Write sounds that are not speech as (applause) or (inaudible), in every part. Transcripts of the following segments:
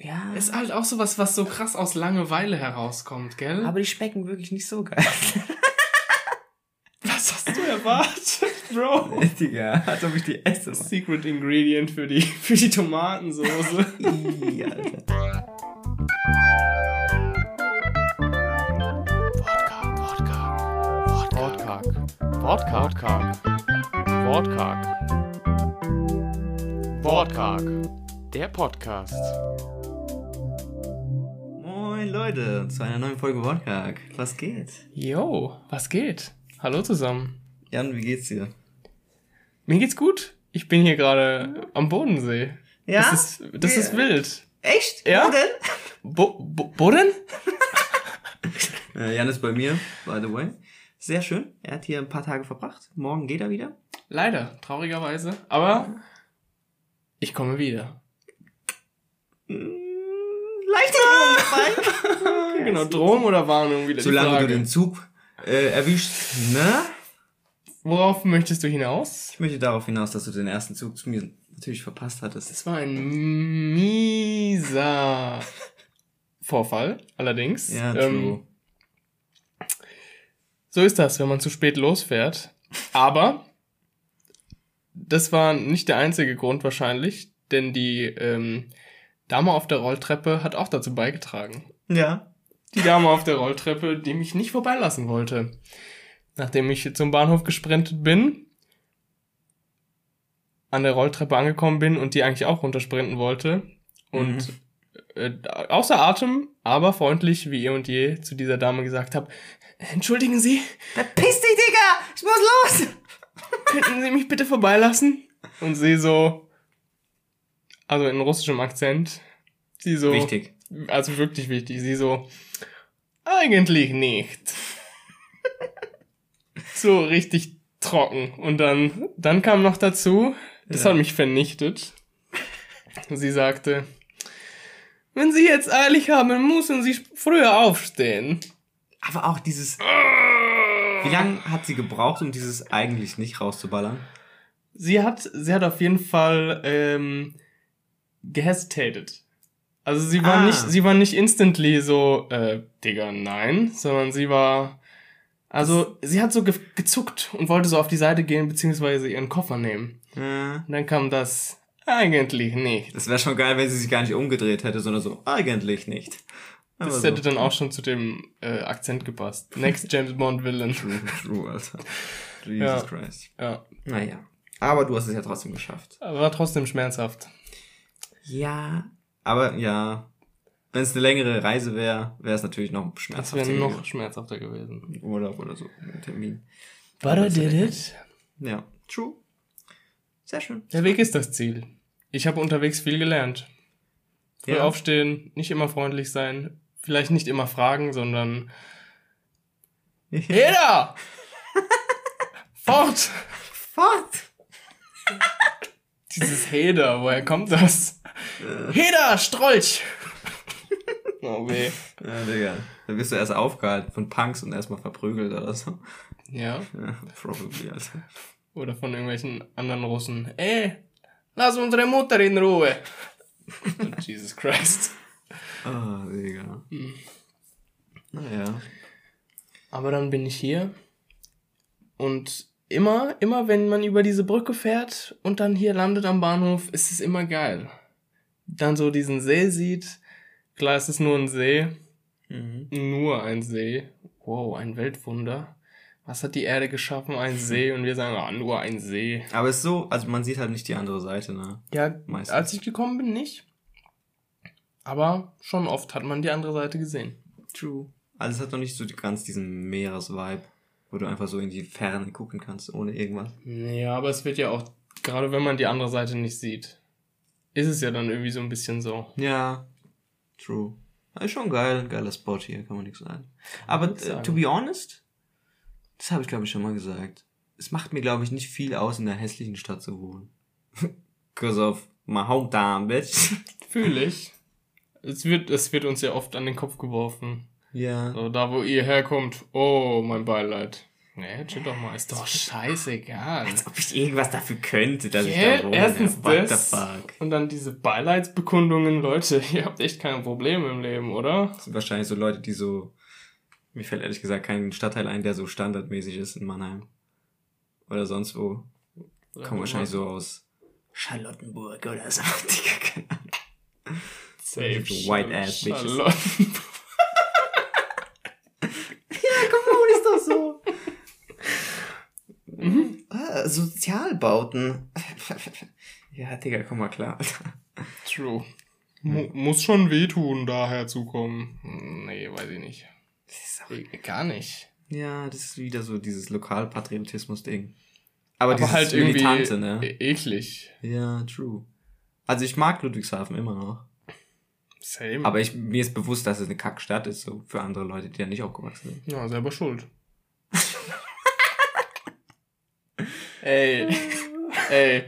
Ja. Ist halt auch sowas, was so krass aus Langeweile herauskommt, gell? Aber die schmecken wirklich nicht so geil. was hast du erwartet, (laughs) Bro? Digga, als ob ich die esse. Mann. Secret Ingredient für die, für die Tomatensoße. (laughs) Ih, Alter. Wortkarg. Wortkarg. Wortkarg. Wortkarg. Der Podcast. Moin Leute, zu einer neuen Folge Wortkarg. Was geht? Yo, was geht? Hallo zusammen. Jan, wie geht's dir? Mir geht's gut. Ich bin hier gerade am Bodensee. Ja? Das ist, das ist wild. Echt? Ja? Wo denn? Bo Bo Boden? (laughs) Äh, Jan ist bei mir, by the way. Sehr schön. Er hat hier ein paar Tage verbracht. Morgen geht er wieder. Leider, traurigerweise. Aber ich komme wieder. Leichte Drohung (laughs) Genau, Drohung oder Warnung wieder die Solange Frage. du den Zug äh, erwischst, ne? Worauf möchtest du hinaus? Ich möchte darauf hinaus, dass du den ersten Zug zu mir natürlich verpasst hattest. Es war ein mieser Vorfall, allerdings. Ja, Ähm, true. so ist das, wenn man zu spät losfährt. Aber das war nicht der einzige Grund wahrscheinlich, denn die ähm, Dame auf der Rolltreppe hat auch dazu beigetragen. ja. Die Dame auf der Rolltreppe, die mich nicht vorbeilassen wollte. Nachdem ich zum Bahnhof gesprintet bin, an der Rolltreppe angekommen bin und die eigentlich auch runtersprinten wollte und äh, außer Atem, aber freundlich wie eh und je zu dieser Dame gesagt habe, entschuldigen Sie, Verpiss dich, Digga! Ich muss los! könnten Sie mich bitte vorbeilassen? Und sie so, also in russischem Akzent, sie so, Wichtig. also wirklich wichtig, sie so, eigentlich nicht. (laughs) so richtig trocken. Und dann, dann kam noch dazu, das Ja. hat mich vernichtet. Sie sagte, wenn Sie jetzt eilig haben, müssen Sie früher aufstehen. Aber auch dieses. Wie lange hat sie gebraucht, um dieses eigentlich nicht rauszuballern? Sie hat, sie hat auf jeden Fall ähm, gehesitated. Also sie war Ah. nicht, sie war nicht instantly so, äh, Digga, nein, sondern sie war, also sie hat so ge gezuckt und wollte so auf die Seite gehen beziehungsweise ihren Koffer nehmen. Äh, Und dann kam das eigentlich nicht. das wäre schon geil, wenn sie sich gar nicht umgedreht hätte, sondern so, eigentlich nicht. Aber Das so. hätte dann auch schon zu dem äh, Akzent gepasst. (laughs) Next James Bond Villain. True, true, Alter. Jesus Ja. Christ. Ja, Naja. Aber du hast es ja trotzdem geschafft. aber war trotzdem schmerzhaft. Ja. Aber ja. Wenn es eine längere Reise wäre, wäre es natürlich noch Das schmerzhafter. wäre noch gewesen. schmerzhafter gewesen. Urlaub oder so. Ein Termin. But I did it. Ja. True. Sehr schön. Der Weg ist das Ziel. Ich habe unterwegs viel gelernt. Früh Ja. aufstehen, nicht immer freundlich sein, vielleicht nicht immer fragen, sondern (laughs) Jeder! Fort! Fort! Dieses Heder, woher kommt das? Heder, Strolch! Oh weh. Ja, Digga. Dann wirst du erst aufgehalten von Punks und erstmal verprügelt oder so. Ja, Ja, probably, Alter. oder von irgendwelchen anderen Russen. Ey, lass unsere Mutter in Ruhe! (laughs) Jesus Christ. Ah, Digga. Naja. Aber dann bin ich hier und immer, immer wenn man über diese Brücke fährt und dann hier landet am Bahnhof, ist es immer geil. Dann so diesen See sieht, klar es ist nur ein See, Mhm. nur ein See. Wow, ein Weltwunder. Was hat die Erde geschaffen? Ein (laughs) See und wir sagen, ah, nur ein See. Aber es ist so, also man sieht halt nicht die andere Seite, ne? Ja, Meistens. als ich gekommen bin, nicht. Aber schon oft hat man die andere Seite gesehen. True. Also es hat noch nicht so ganz diesen Meeresvibe, wo du einfach so in die Ferne gucken kannst, ohne irgendwas. Ja, aber es wird ja auch, gerade wenn man die andere Seite nicht sieht, ist es ja dann irgendwie so ein bisschen so. Ja. True. Ist schon geil, geiler Spot hier, kann man nichts sagen. Aber äh, to be honest, das habe ich glaube ich schon mal gesagt. Es macht mir glaube ich nicht viel aus, in einer hässlichen Stadt zu wohnen. (laughs) Cause of my hometown, bitch. (laughs) Fühle ich. Es wird, es wird uns ja oft an den Kopf geworfen. Ja. So, da wo ihr herkommt, oh, mein Beileid. Nee, chill doch mal. Ist doch scheißegal. Als ob ich irgendwas dafür könnte, dass Yeah, ich da wohne. erstens What das. the fuck? Und dann diese Beileidsbekundungen. Leute, (laughs) ihr habt echt keine Probleme im Leben, oder? Das sind wahrscheinlich so Leute, die so. Mir fällt ehrlich gesagt kein Stadtteil ein, der so standardmäßig ist in Mannheim. Oder sonst wo. Kommen wahrscheinlich so aus Charlottenburg oder so. (laughs) Safe. white ass bitches. Charlotten. Komm, ist doch so. Mhm. Ah, Sozialbauten. (laughs) ja, Digga, komm mal klar. True. Mu muss schon wehtun, daher zu kommen. Nee, weiß ich nicht. Das ist auch- Eh, Gar nicht. Ja, das ist wieder so dieses Lokalpatriotismus-Ding. Aber, Aber halt irgendwie Militante, ne? e- eklig. Ja, true. Also ich mag Ludwigshafen immer noch. Same. Aber ich, mir ist bewusst, dass es eine Kackstadt ist, so für andere Leute, die da nicht aufgewachsen sind. Ja, selber schuld. Ey, (laughs) ey,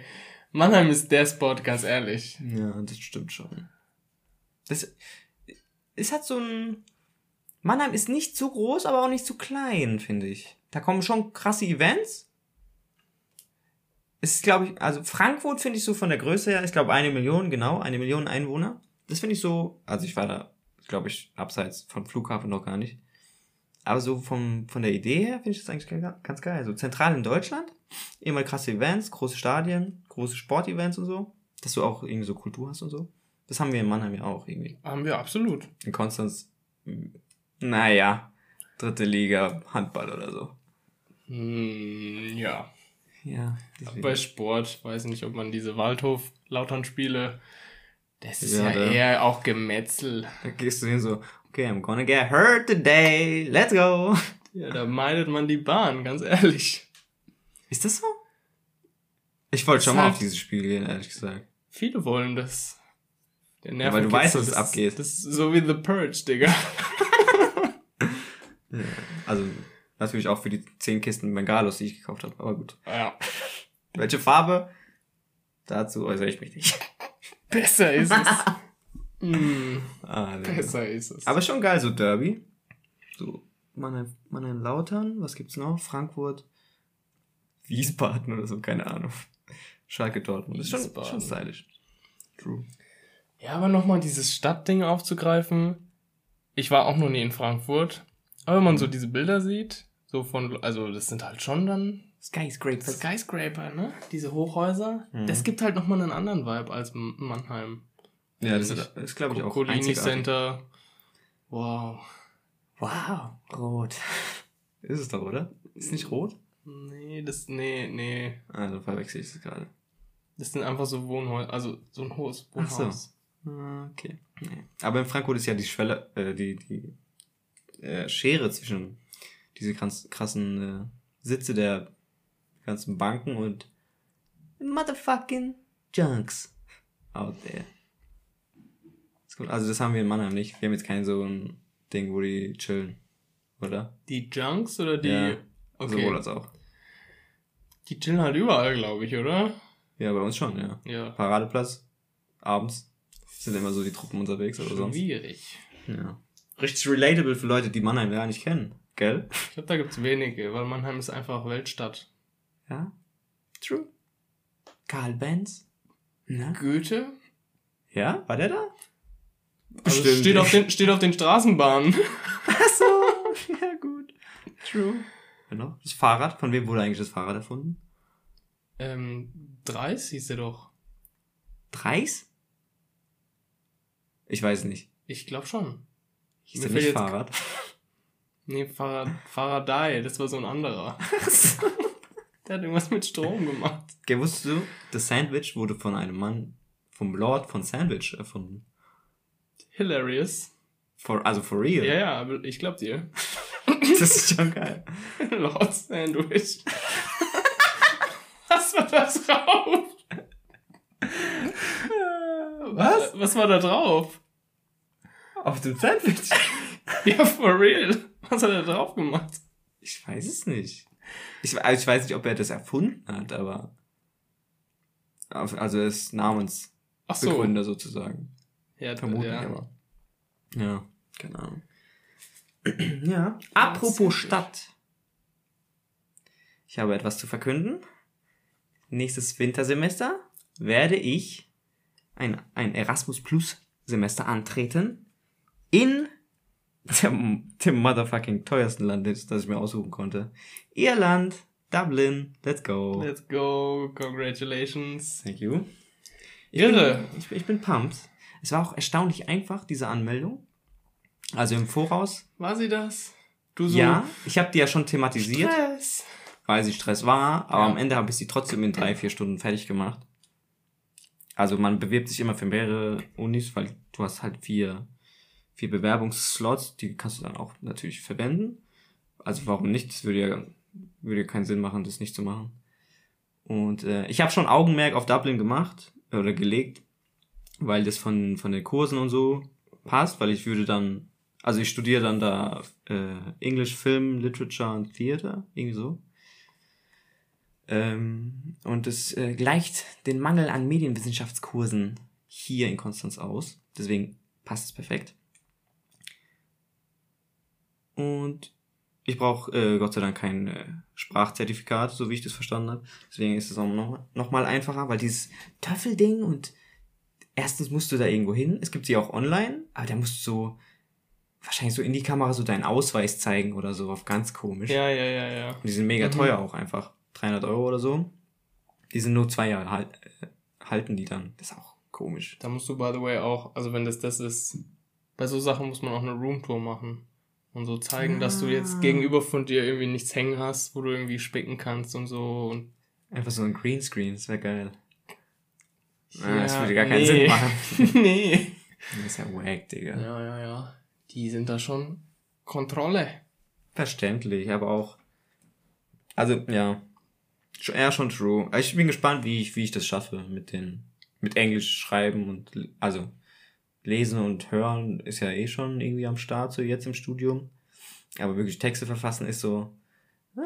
Mannheim ist der Spot, ganz ehrlich. Ja, das stimmt schon. Das ist halt so ein. Mannheim ist nicht zu groß, aber auch nicht zu klein, finde ich. Da kommen schon krasse Events. Es ist, glaube ich, also Frankfurt finde ich so von der Größe her, ich glaube eine Million, genau, eine Million Einwohner. Das finde ich so, also ich war da, glaube ich, abseits vom Flughafen noch gar nicht. Aber so vom, von der Idee her finde ich das eigentlich ge- ganz geil. So zentral in Deutschland, immer krasse Events, große Stadien, große Sportevents und so. Dass du auch irgendwie so Kultur hast und so. Das haben wir in Mannheim ja auch irgendwie. Haben wir absolut. In Konstanz, naja, dritte Liga, Handball oder so. Hm, ja. Ja. deswegen. Bei Sport, weiß nicht, ob man diese Waldhof-Lautern-Spiele, das ist Ja, ja, eher auch Gemetzel. Da gehst du hin so, okay, I'm gonna get hurt today, let's go. Ja, da meidet man die Bahn, ganz ehrlich. Ist das so? Ich wollte schon mal halt- auf dieses Spiel gehen, ehrlich gesagt. Viele wollen das. Der Ja, weil du weißt, dass es abgeht. Das ist so wie The Purge, Digga. (laughs) Also, natürlich auch für die 10 Kisten Bengalos, die ich gekauft habe, aber gut. ja. Welche Farbe? Dazu äußere ich mich nicht. Besser ist es. (laughs) mm, Ah, nee. besser ist es. Aber schon geil, so Derby. So, Mannheim, Mannheim Lautern, was gibt's noch? Frankfurt, Wiesbaden oder so, keine Ahnung. Schalke Dortmund. Das ist schon, Wiesbaden. schon stylisch. True. Ja, aber nochmal dieses Stadtding aufzugreifen. Ich war auch noch nie in Frankfurt. Aber wenn man so diese Bilder sieht, so von, also das sind halt schon dann Skyscrapers. Skyscraper, ne? Diese Hochhäuser. Mhm. Das gibt halt nochmal einen anderen Vibe als Mannheim. Ja, das ist, ist glaube ich, auch Colini einzigartig. Center. Wow. Wow, rot. Ist es doch, oder? Ist nicht rot? Nee, das, nee, nee. Also verwechsel ich es gerade. Das sind einfach so Wohnhäuser, also so ein hohes Ach so. Wohnhaus. Ah, Okay. Nee. Aber in Frankfurt ist ja die Schwelle, äh, die, die äh, Schere zwischen diese krass, krassen äh, Sitze der ganzen Banken und motherfucking Junks out there. Gut. Also das haben wir in Mannheim nicht. Wir haben jetzt kein so ein Ding, wo die chillen. Oder? Die Junks oder die. Ja, okay. Sowohl als auch. Die chillen halt überall, glaube ich, oder? Ja, bei uns schon, ja. Ja. Paradeplatz, abends sind immer so die Truppen unterwegs oder sonst. Schwierig. Ja. Richtig relatable für Leute, die Mannheim gar nicht kennen. Gell? Ich glaube, da gibt's wenige, weil Mannheim ist einfach Weltstadt. Ja. True. Karl Benz. Na? Goethe? Ja, war der da? Also steht, auf den, steht auf den Straßenbahnen. (laughs) Ach so. Ja, gut. True. Genau. Das Fahrrad, von wem wurde eigentlich das Fahrrad erfunden? ähm, Dreis hieß er doch. Dreis? Ich weiß nicht. Ich glaube schon. Hieß der nicht Fahrrad? (laughs) Nee, Farad, Faraday, das war so ein anderer. (laughs) Der hat irgendwas mit Strom gemacht. Okay, wusstest du, das Sandwich wurde von einem Mann, vom Lord von Sandwich erfunden. Hilarious. For, also for real. Ja, ja, aber ich glaub dir. (laughs) Das ist schon geil. (laughs) Lord Sandwich. Was war da drauf? Was? Was war da drauf? Auf dem Sandwich? (laughs) Ja, for real. Was hat er drauf gemacht? Ich weiß es nicht. Ich, also ich weiß nicht, ob er das erfunden hat, aber. Also er ist Ach so. Namensbegründer sozusagen. Ja, Vermutlich, ja. aber. Ja, keine Ahnung. ja. Apropos Stadt. ich habe etwas zu verkünden. Nächstes Wintersemester werde ich ein, ein Erasmus Plus Semester antreten in dem, dem motherfucking teuersten Land, das ich mir aussuchen konnte. Irland, Dublin, let's go. Let's go, congratulations. Thank you. Ich Irre. Bin, ich, bin- ich bin pumped. Es war auch erstaunlich einfach, diese Anmeldung. Also im Voraus. War sie das? Du so Ja, ich habe die ja schon thematisiert, Stress. weil sie Stress war, aber Ja. am Ende habe ich sie trotzdem in drei, vier Stunden fertig gemacht. Also man bewirbt sich immer für mehrere Unis, weil du hast halt vier, vier Bewerbungsslots, die kannst du dann auch natürlich verwenden. Also warum nicht? Das würde ja, würde ja keinen Sinn machen, das nicht zu machen. Und äh, ich habe schon Augenmerk auf Dublin gemacht oder gelegt, weil das von, von den Kursen und so passt, weil ich würde dann, also ich studiere dann da äh, English Film, Literature und Theater, irgendwie so. Ähm, und es äh, gleicht den Mangel an Medienwissenschaftskursen hier in Konstanz aus. Deswegen passt es perfekt. Und ich brauche äh, Gott sei Dank kein äh, Sprachzertifikat, so wie ich das verstanden habe. Deswegen ist es auch noch, noch mal einfacher, weil dieses Töffelding und erstens musst du da irgendwo hin. Es gibt sie auch online, aber da musst du so wahrscheinlich so in die Kamera so deinen Ausweis zeigen oder so auf ganz komisch. Ja, ja, ja, ja. Und die sind mega Mhm. teuer auch einfach. 300 Euro oder so. Die sind nur zwei Jahre halt, halten die dann. Das ist auch komisch. Da musst du, by the way, auch, also wenn das das ist, bei so Sachen muss man auch eine Roomtour machen. Und so zeigen, dass du jetzt Ah. gegenüber von dir irgendwie nichts hängen hast, wo du irgendwie spicken kannst und so. Und Einfach so ein Greenscreen, das wäre geil. Ja, das würde gar keinen nee. Sinn machen. (laughs) nee. Das ist ja wack, Digga. Ja, ja, ja. Die sind da schon Kontrolle. Verständlich, aber auch. Also, ja. Eher schon true. Ich bin gespannt, wie ich, wie ich das schaffe mit den, mit Englisch schreiben und, also, lesen und hören ist ja eh schon irgendwie am Start, so jetzt im Studium. Aber wirklich Texte verfassen ist so, äh,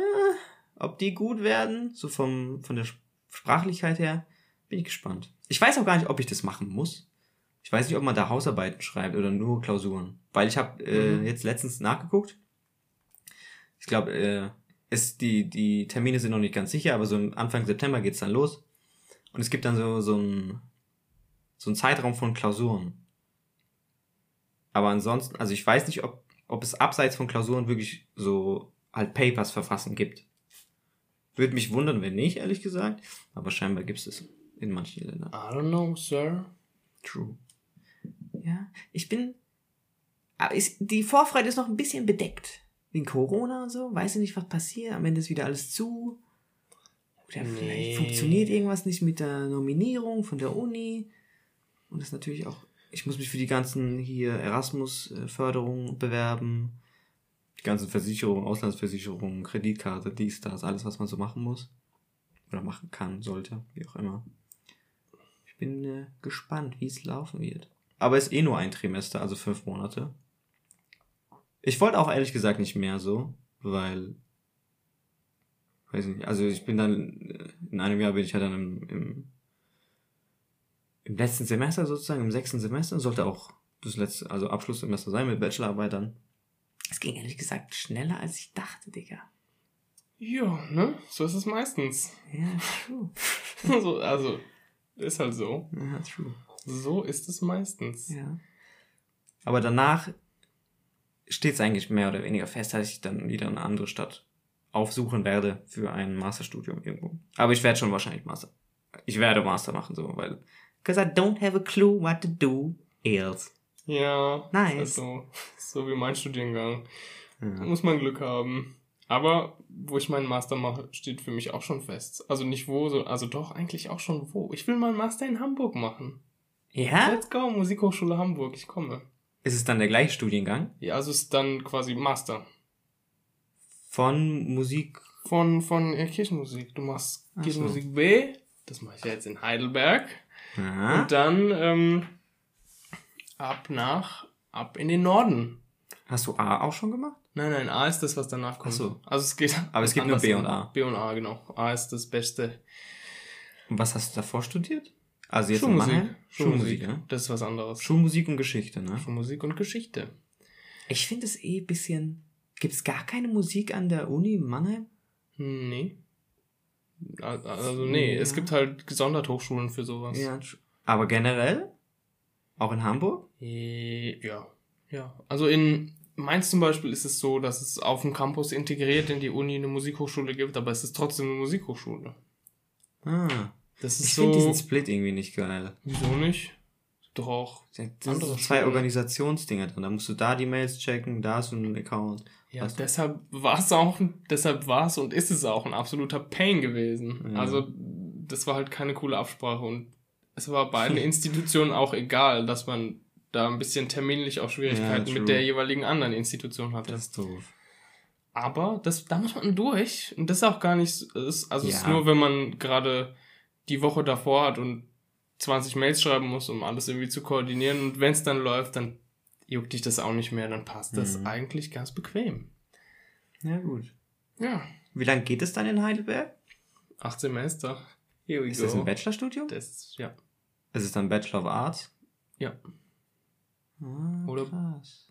ob die gut werden, so vom, von der Sp- Sprachlichkeit her, bin ich gespannt. Ich weiß auch gar nicht, ob ich das machen muss. Ich weiß nicht, ob man da Hausarbeiten schreibt oder nur Klausuren. Weil ich habe äh, Mhm. jetzt letztens nachgeguckt. Ich glaube, äh, ist die, die Termine sind noch nicht ganz sicher, aber so Anfang September geht's dann los. Und es gibt dann so, so ein so ein Zeitraum von Klausuren. Aber ansonsten, also ich weiß nicht, ob, ob es abseits von Klausuren wirklich so halt Papers verfassen gibt. Würde mich wundern, wenn nicht, ehrlich gesagt. Aber scheinbar gibt es in manchen Ländern. I don't know, sir. True. Ja, ich bin. Aber ist, die Vorfreude ist noch ein bisschen bedeckt. Wegen Corona und so. Weiß ich nicht, was passiert. Am Ende ist wieder alles zu. Oder Nee. vielleicht funktioniert irgendwas nicht mit der Nominierung von der Uni. Und das ist natürlich auch. Ich muss mich für die ganzen hier Erasmus-Förderungen bewerben. Die ganzen Versicherungen, Auslandsversicherungen, Kreditkarte, dies, das, alles, was man so machen muss. Oder machen kann, sollte, wie auch immer. Ich bin äh, gespannt, wie es laufen wird. Aber ist eh nur ein Trimester, also fünf Monate. Ich wollte auch ehrlich gesagt nicht mehr so, weil. Weiß nicht, also ich bin dann, äh, in einem Jahr bin ich ja dann im, im, im letzten Semester sozusagen, im sechsten Semester, sollte auch das letzte, also Abschlusssemester sein mit Bachelorarbeitern. Es ging ehrlich gesagt schneller, als ich dachte, Digga. Ja, ne? So ist es meistens. Ja, true. (laughs) so, also, ist halt so. Ja, true. So ist es meistens. Ja. Aber danach steht es eigentlich mehr oder weniger fest, dass ich dann wieder eine andere Stadt aufsuchen werde für ein Masterstudium irgendwo. Aber ich werde schon wahrscheinlich Master. Ich werde Master machen, so, weil. Because I don't have a clue what to do else. Ja, Nice. ist so, so wie mein Studiengang. Da Ja. muss man Glück haben. Aber wo ich meinen Master mache, steht für mich auch schon fest. Also nicht wo, so, also doch eigentlich auch schon wo. Ich will meinen Master in Hamburg machen. ja? Let's go, Musikhochschule Hamburg, ich komme. Ist es dann der gleiche Studiengang? Ja, also ist dann quasi Master. Von Musik. Von, von äh, Kirchenmusik. Du machst Ach so. Kirchenmusik B, das mache ich ja jetzt in Heidelberg. Ja. Und dann ähm, ab nach, ab in den Norden. Hast du A auch schon gemacht? Nein, nein, A ist das, was danach kommt. Ach so. Also es geht. (laughs) Aber es gibt nur B und A. B und A, genau. A ist das Beste. Und was hast du davor studiert? Also jetzt Schulmusik. Mannheim? Schulmusik. ja? Das ist was anderes. Schulmusik und Geschichte, ne? Schulmusik und Geschichte. Ich finde es eh ein bisschen. Gibt es gar keine Musik an der Uni Mannheim? Nee. Also nee, Ja. es gibt halt gesondert Hochschulen für sowas. Ja, aber generell? Auch in Hamburg? Äh, Ja, ja. Also in Mainz zum Beispiel ist es so, dass es auf dem Campus integriert in die Uni eine Musikhochschule gibt, aber es ist trotzdem eine Musikhochschule. Ah. Das ist Ich so. finde diesen Split irgendwie nicht geil. Wieso nicht? Doch auch. Das sind zwei. Organisationsdinger drin. Da musst du da die Mails checken, da ist so ein Account. Ja, du? deshalb war es auch, deshalb war es und ist es auch ein absoluter Pain gewesen. Ja. Also, das war halt keine coole Absprache und es war beiden (laughs) Institutionen auch egal, dass man da ein bisschen terminlich auch Schwierigkeiten Ja, mit der jeweiligen anderen Institution hatte. Das ist doof. Aber das, da muss man durch. Und das ist auch gar nicht, so- ist, also es ist Ja. nur, wenn man gerade die Woche davor hat und 20 Mails schreiben muss, um alles irgendwie zu koordinieren. Und wenn es dann läuft, dann juckt dich das auch nicht mehr, dann passt das Mhm. eigentlich ganz bequem. Ja, gut. Ja. Wie lange geht es dann in Heidelberg? Acht Semester. Here we Ist go. das ein Bachelorstudium? Das, ja. Ist es dann Bachelor of Arts? Ja. Ah, Oder- krass.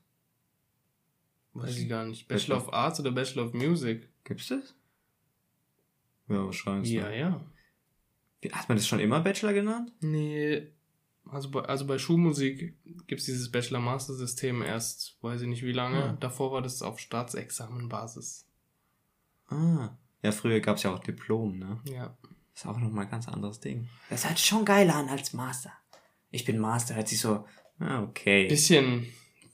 Weiß ich gar nicht. Bachelor of Arts oder Bachelor of Music? Gibt's das? Ja, wahrscheinlich. Ja, ne? ja. Wie- Hat man das schon immer Bachelor genannt? Nee. Also bei, also bei Schulmusik gibt's dieses Bachelor-Master-System erst, weiß ich nicht wie lange. Ah. Davor war das auf Staatsexamenbasis. Ah. Ja, früher gab's ja auch Diplom, ne? Ja. Ist auch nochmal ein ganz anderes Ding. Das hört sich schon geiler an als Master. Ich bin Master, hört sich so, ah, okay. Bisschen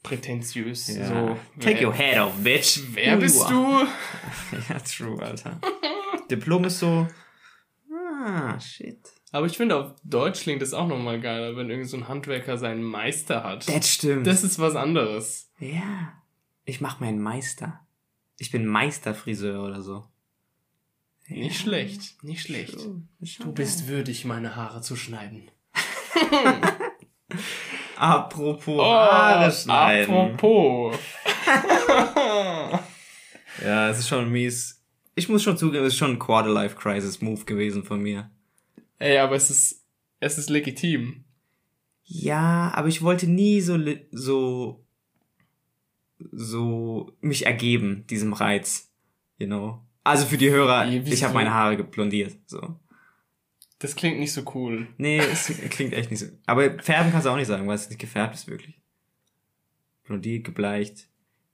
prätentiös. ja. So, Take wer, your head off, bitch. Wer Who bist du? (laughs) ja, true, Alter. (laughs) Diplom ist so, ah, shit. Aber ich finde, auf Deutsch klingt das auch nochmal geiler, wenn irgend so ein Handwerker seinen Meister hat. Das stimmt. Das ist was anderes. ja. Ich mach meinen Meister. Ich bin Meisterfriseur oder so. Nicht schlecht. Nicht schlecht. Ist schon Du bist würdig, meine Haare zu schneiden. (laughs) Apropos Haare schneiden. Oh, apropos. (laughs) Ja, es ist schon mies. Ich muss schon zugeben, es ist schon ein Quarter-Life-Crisis-Move gewesen von mir. Ey, aber es ist, es ist legitim. Ja, aber ich wollte nie so, so, so mich ergeben, diesem Reiz. You know? Also für die Hörer, Wie- ich habe meine Haare geblondiert, so. Das klingt nicht so cool. Nee, es klingt echt nicht so. Aber färben kannst du auch nicht sagen, weil es nicht gefärbt ist, wirklich. Blondiert, gebleicht,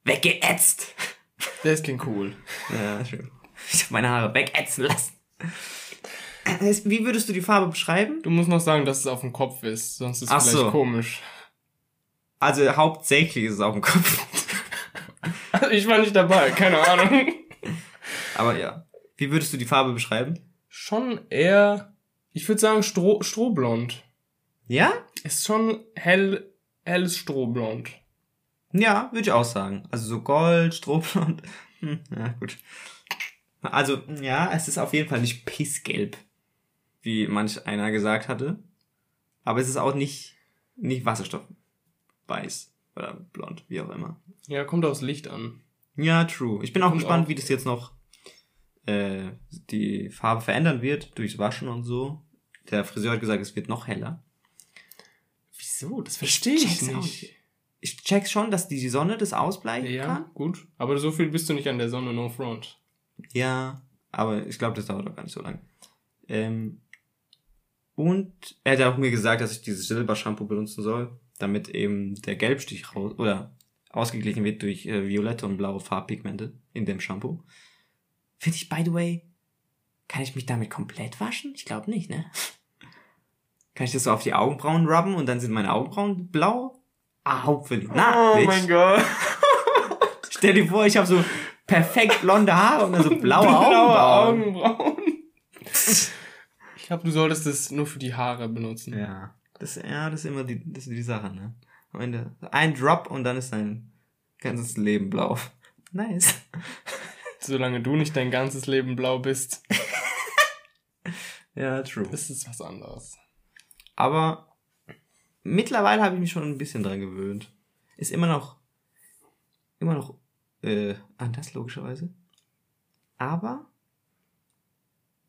weggeätzt. Das klingt cool. Ja, schön. Ich habe meine Haare wegätzen lassen. Wie würdest du die Farbe beschreiben? Du musst noch sagen, dass es auf dem Kopf ist, sonst ist es Ach vielleicht so. komisch. Also hauptsächlich ist es auf dem Kopf. (laughs) Ich war nicht dabei, keine Ahnung. Aber ja. Wie würdest du die Farbe beschreiben? Schon eher, ich würde sagen, Stroh, Strohblond. Ja? Ist schon hell, helles Strohblond. Ja, würde ich auch sagen. Also so Gold, Strohblond. (laughs) Hm, ja, gut. Also, ja, es ist auf jeden Fall nicht pissgelb, wie manch einer gesagt hatte. Aber es ist auch nicht, nicht Wasserstoffweiß oder blond, wie auch immer. Ja, kommt aufs Licht an. Ja, true. Ich bin auch Und gespannt, auch- wie das jetzt noch äh, die Farbe verändern wird, durchs Waschen und so. Der Friseur hat gesagt, es wird noch heller. Wieso? Das verstehe ich auch nicht. nicht. Ich check's schon, dass die Sonne das ausbleichen Ja, kann. gut. Aber so viel bist du nicht an der Sonne, no front. Ja, aber ich glaube, das dauert auch gar nicht so lange. Ähm, und er hat auch mir gesagt, dass ich dieses Silbershampoo benutzen soll, damit eben der Gelbstich raus oder ausgeglichen wird durch äh, violette und blaue Farbpigmente in dem Shampoo. Finde ich, by the way, kann ich mich damit komplett waschen? Ich glaube nicht, ne? (laughs) Kann ich das so auf die Augenbrauen rubben und dann sind meine Augenbrauen blau? Ah, hopefully. Na, oh bitch. mein Gott. (laughs) Stell dir vor, ich habe so perfekt blonde Haare und dann so blaue, Augenbrauen. Augenbrauen. (laughs) Ich glaube, du solltest das nur für die Haare benutzen. Ja, das, ja, das ist immer die, das ist die Sache, ne? Am Ende ein Drop und dann ist dein ganzes Leben blau. (laughs) Nice. Solange du nicht dein ganzes Leben blau bist, Ja, true. ist es was anderes. Aber mittlerweile habe ich mich schon ein bisschen dran gewöhnt. Ist immer noch, immer noch äh, anders, logischerweise. Aber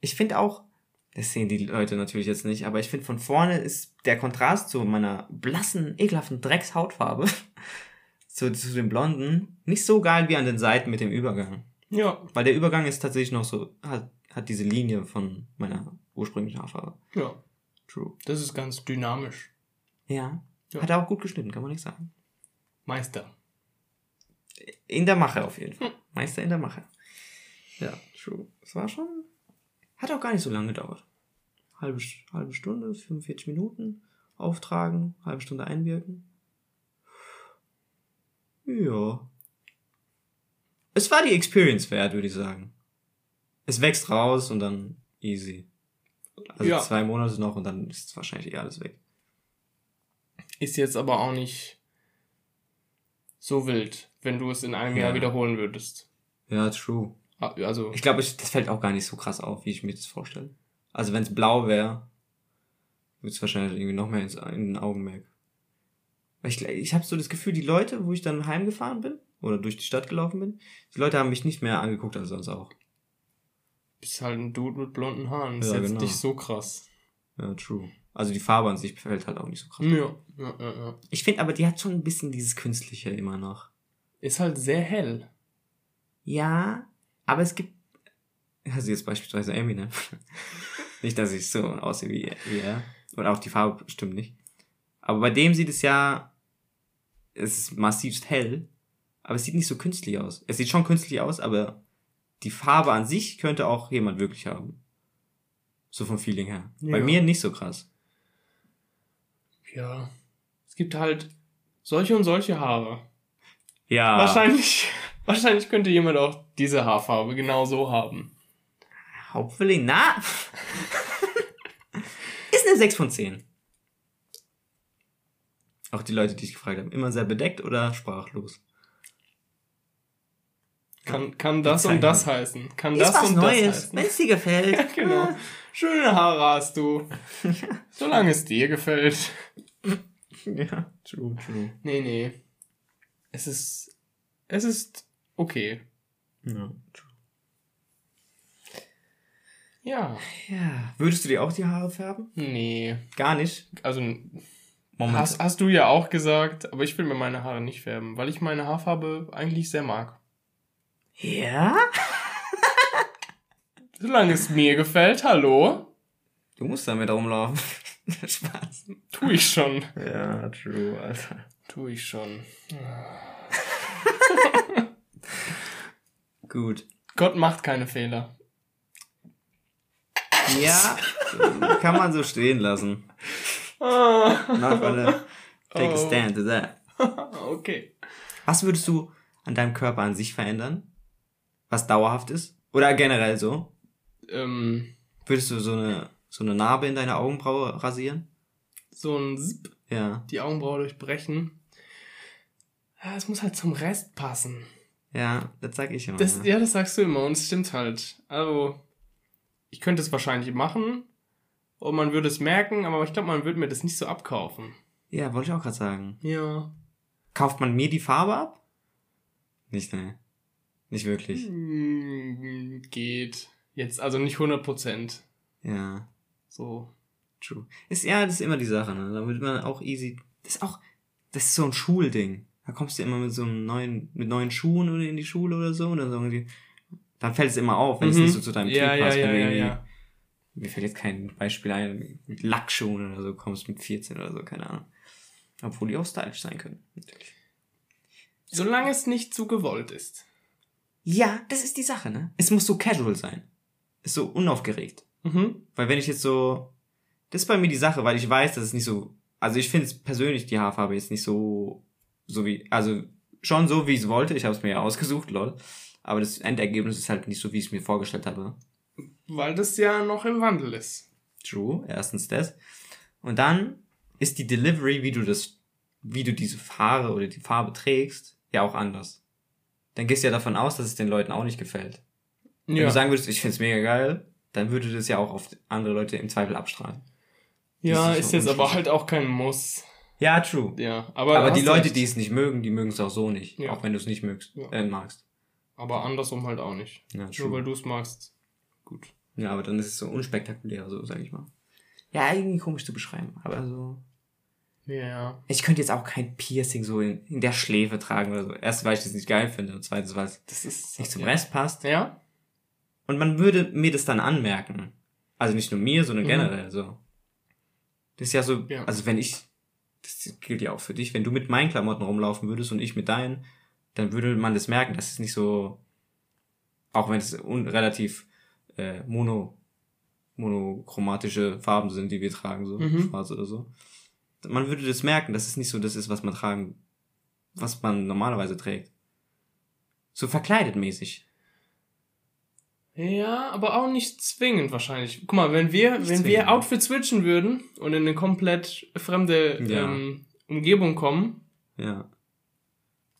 ich finde auch, das sehen die Leute natürlich jetzt nicht, aber ich finde von vorne ist der Kontrast zu meiner blassen, ekelhaften Dreckshautfarbe, (laughs) zu, zu dem Blonden, nicht so geil wie an den Seiten mit dem Übergang. Ja. Weil der Übergang ist tatsächlich noch so, hat, hat diese Linie von meiner ursprünglichen Haarfarbe. Ja. True. Das ist ganz dynamisch. Ja. Ja. Hat er auch gut geschnitten, kann man nicht sagen. Meister. In der Mache auf jeden Fall. Meister in der Mache. Ja, true. Das war schon. Hat auch gar nicht so lange gedauert. Halbe, halbe Stunde, 45 Minuten auftragen, halbe Stunde einwirken. Ja. Es war die Experience wert, würde ich sagen. Es wächst raus und dann easy. Also Ja. zwei Monate noch und dann ist wahrscheinlich eh alles weg. Ist jetzt aber auch nicht so wild, wenn du es in einem Ja. Jahr wiederholen würdest. Ja, true. Ah, Also, Ich glaube, das fällt auch gar nicht so krass auf, wie ich mir das vorstelle. Also wenn es blau wäre, würde es wahrscheinlich irgendwie noch mehr ins, in den Augenmerk. Ich, ich habe so das Gefühl, die Leute, wo ich dann heimgefahren bin oder durch die Stadt gelaufen bin, die Leute haben mich nicht mehr angeguckt als sonst auch. Bist halt ein Dude mit blonden Haaren. Das Ja, ist jetzt genau. nicht so krass. Ja, true. Also die Farbe an sich fällt halt auch nicht so krass. Ja, ja, ja, ja. Ich finde aber, die hat schon ein bisschen dieses Künstliche immer noch. Ist halt sehr hell. Ja, aber es gibt. Also jetzt beispielsweise Eminem. (laughs) nicht, dass ich so aussehe wie, wie er. Und auch die Farbe stimmt nicht. Aber bei dem sieht es ja. Es ist massivst hell. Aber es sieht nicht so künstlich aus. Es sieht schon künstlich aus, aber die Farbe an sich könnte auch jemand wirklich haben. So vom Feeling her. Bei Ja. mir nicht so krass. Ja. Es gibt halt solche und solche Haare. Ja. Wahrscheinlich, (laughs) wahrscheinlich könnte jemand auch diese Haarfarbe genau so haben. Hopefully, na. (laughs) ist eine 6 von 10. Auch die Leute, die ich gefragt habe, immer sehr bedeckt oder sprachlos? Kann, kann das und das heißen. Kann Ist das was und Neues, das heißen. wenn es dir gefällt. (laughs) genau. Schöne Haare hast du. (laughs) Solange es dir gefällt. ja, true, true. Nee, nee. Es ist. Es ist okay. Ja, true. Ja. ja. Würdest du dir auch die Haare färben? Nee. Gar nicht. Also Moment. hast, hast du ja auch gesagt, aber ich will mir meine Haare nicht färben, weil ich meine Haarfarbe eigentlich sehr mag. Ja? (laughs) Solange es mir gefällt, hallo, Du musst damit rumlaufen. (laughs) Spaß. tu ich schon. Ja, true, Alter. Tu ich schon. (laughs) Gut. Gott macht keine Fehler. Ja, kann man so stehen lassen. Ah, Not gonna take a Oh. stand to that. okay. Was würdest du an deinem Körper an sich verändern? Was dauerhaft ist? Oder generell so? Ähm, Würdest du so eine, so eine Narbe in deine Augenbraue rasieren? so ein Zip, Ja. die Augenbraue durchbrechen. Ja, es muss halt zum Rest passen. Ja, das sag ich immer. Das, ja. ja, das sagst du immer und es stimmt halt. Also, ich könnte es wahrscheinlich machen und man würde es merken, aber ich glaube, man würde mir das nicht so abkaufen. ja, wollte ich auch gerade sagen. Ja. Kauft man mir die Farbe ab? Nicht, ne. Nicht wirklich. Hm, Geht. Jetzt also nicht 100%. Ja, So. true. Ist, ja, das ist immer die Sache, ne. Da wird man auch easy. Das ist auch, das ist so ein Schulding. Da kommst du immer mit so einem neuen, mit neuen Schuhen oder in die Schule oder so, und dann sagen die, dann fällt es immer auf, wenn es Mhm. nicht so zu deinem ja, Typ ja, passt, ja, ja, irgendwie ja. mir fällt jetzt kein Beispiel ein, mit Lackschuhen oder so, kommst mit 14 oder so, keine Ahnung. Obwohl die auch stylisch sein können, natürlich. Solange es nicht zu gewollt ist. Ja, das ist die Sache, ne? Es muss so casual sein. Ist so unaufgeregt. Mhm. Weil wenn ich jetzt so, das ist bei mir die Sache, weil ich weiß, dass es nicht so, also ich finde es persönlich die Haarfarbe jetzt nicht so, so wie, also schon so, wie ich es wollte. Ich habe es mir ja ausgesucht, lol. Aber das Endergebnis ist halt nicht so, wie ich es mir vorgestellt habe. Weil das ja noch im Wandel ist. True, erstens das. Und dann ist die Delivery, wie du das, wie du diese Haare oder die Farbe trägst, ja auch anders. Dann gehst du ja davon aus, dass es den Leuten auch nicht gefällt. Wenn Ja. du sagen würdest, ich find's mega geil, dann würde das ja auch auf andere Leute im Zweifel abstrahlen. ja, ist ist jetzt aber halt auch kein Muss. Ja, true. Ja, aber, Aber die Leute, recht. die es nicht mögen, die mögen es auch so nicht. Ja. Auch wenn du es nicht mögst, Ja. äh, magst. Aber andersrum halt auch nicht. Ja, Nur weil du es magst. Gut. Ja, aber dann ist es so unspektakulär, so, sag ich mal. Ja, irgendwie komisch zu beschreiben, aber so. Ja. Ich könnte jetzt auch kein Piercing so in, in der Schläfe tragen oder so. Erst, weil ich das nicht geil finde und zweitens, weil es Das ist nicht zum ja. Rest passt. Ja? Und man würde mir das dann anmerken. Also nicht nur mir, sondern Mhm. generell so. Das ist ja so, Ja. also wenn ich, das gilt ja auch für dich, wenn du mit meinen Klamotten rumlaufen würdest und ich mit deinen, dann würde man das merken, dass es nicht so, auch wenn es relativ äh, mono, monochromatische Farben sind, die wir tragen, so Mhm. schwarz oder so. Man würde das merken, dass es nicht so das ist, was man tragen, was man normalerweise trägt. So verkleidet mäßig. Ja, aber auch nicht zwingend wahrscheinlich. Guck mal, wenn wir, Nicht wenn zwingend. wir Outfit switchen würden und in eine komplett fremde Ja. ähm, Umgebung kommen Ja.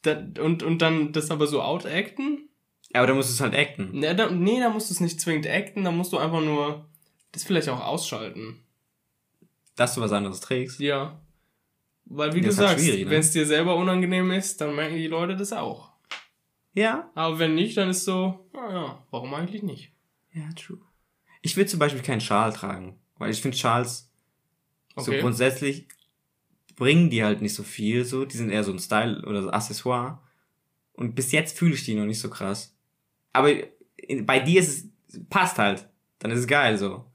da, und, und dann das aber so outacten, Ja, aber da musst du es halt acten. ne, da, nee, da musst du es nicht zwingend acten, da musst du einfach nur das vielleicht auch ausschalten. Dass du was anderes trägst. Ja. Weil wie Das du halt sagst, ne? wenn es dir selber unangenehm ist, dann merken die Leute das auch. Ja. Aber wenn nicht, dann ist so, naja, warum eigentlich nicht? Ja, true. Ich will zum Beispiel keinen Schal tragen, weil ich finde Schals so Okay. grundsätzlich bringen die halt nicht so viel, so. Die sind eher so ein Style oder so Accessoire. Und bis jetzt fühle ich die noch nicht so krass. Aber bei dir ist es, passt halt. Dann ist es geil, so.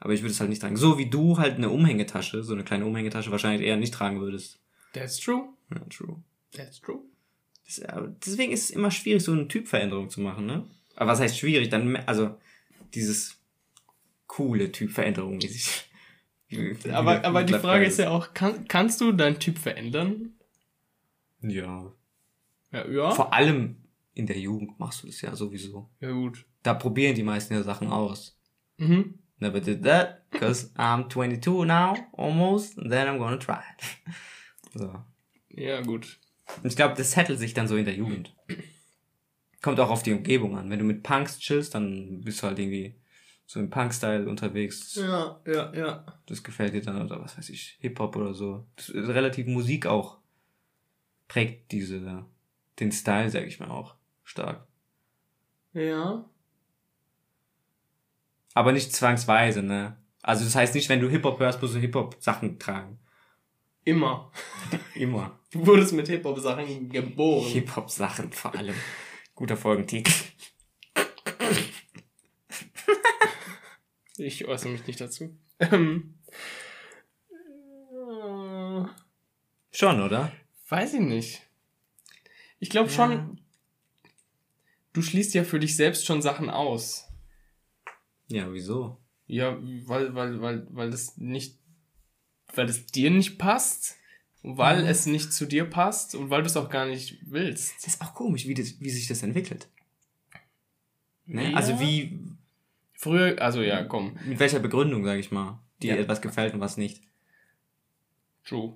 Aber ich würde es halt nicht tragen. So wie du halt eine Umhängetasche, so eine kleine Umhängetasche wahrscheinlich eher nicht tragen würdest. That's true. Ja, true. That's true. Das, aber deswegen ist es immer schwierig, so eine Typveränderung zu machen, ne? Aber was heißt schwierig? Dann, also, dieses coole Typveränderung mäßig. (laughs) Aber, aber die Frage ist ja auch, kann, kannst du deinen Typ verändern? Ja. Ja, ja. Vor allem in der Jugend machst du das ja sowieso. Ja, gut. Da probieren die meisten ja Sachen aus. Mhm. Never did that, cause I'm 22 now, almost, and then I'm gonna try it. (laughs) So. Ja, gut. Und ich glaube, das settelt sich dann so in der Jugend. Kommt auch auf die Umgebung an. Wenn du mit Punks chillst, dann bist du halt irgendwie so im Punk-Style unterwegs. Ja, ja, ja. Das gefällt dir dann, oder was weiß ich, Hip-Hop oder so. Ist relativ Musik auch prägt diese, den Style, sag ich mal auch, stark. Ja. Aber nicht zwangsweise, ne? Also das heißt nicht, wenn du Hip-Hop hörst, musst du Hip-Hop-Sachen tragen. Immer. (laughs) Immer. Du wurdest mit Hip-Hop-Sachen geboren. Hip-Hop-Sachen vor allem. Guter Folgentitel. Ich äußere mich nicht dazu. Ähm, äh, Schon, oder? weiß ich nicht. Ich glaube Ja. schon, du schließt ja für dich selbst schon Sachen aus. Ja, wieso? Ja, weil, weil, weil, weil das nicht, weil es dir nicht passt, weil Mhm. es nicht zu dir passt und weil du es auch gar nicht willst. Das ist auch komisch, wie, das, wie sich das entwickelt. Ne? Ja. Also wie, Früher, also ja, komm, mit welcher Begründung, sag ich mal, dir Ja. etwas gefällt und was nicht. true.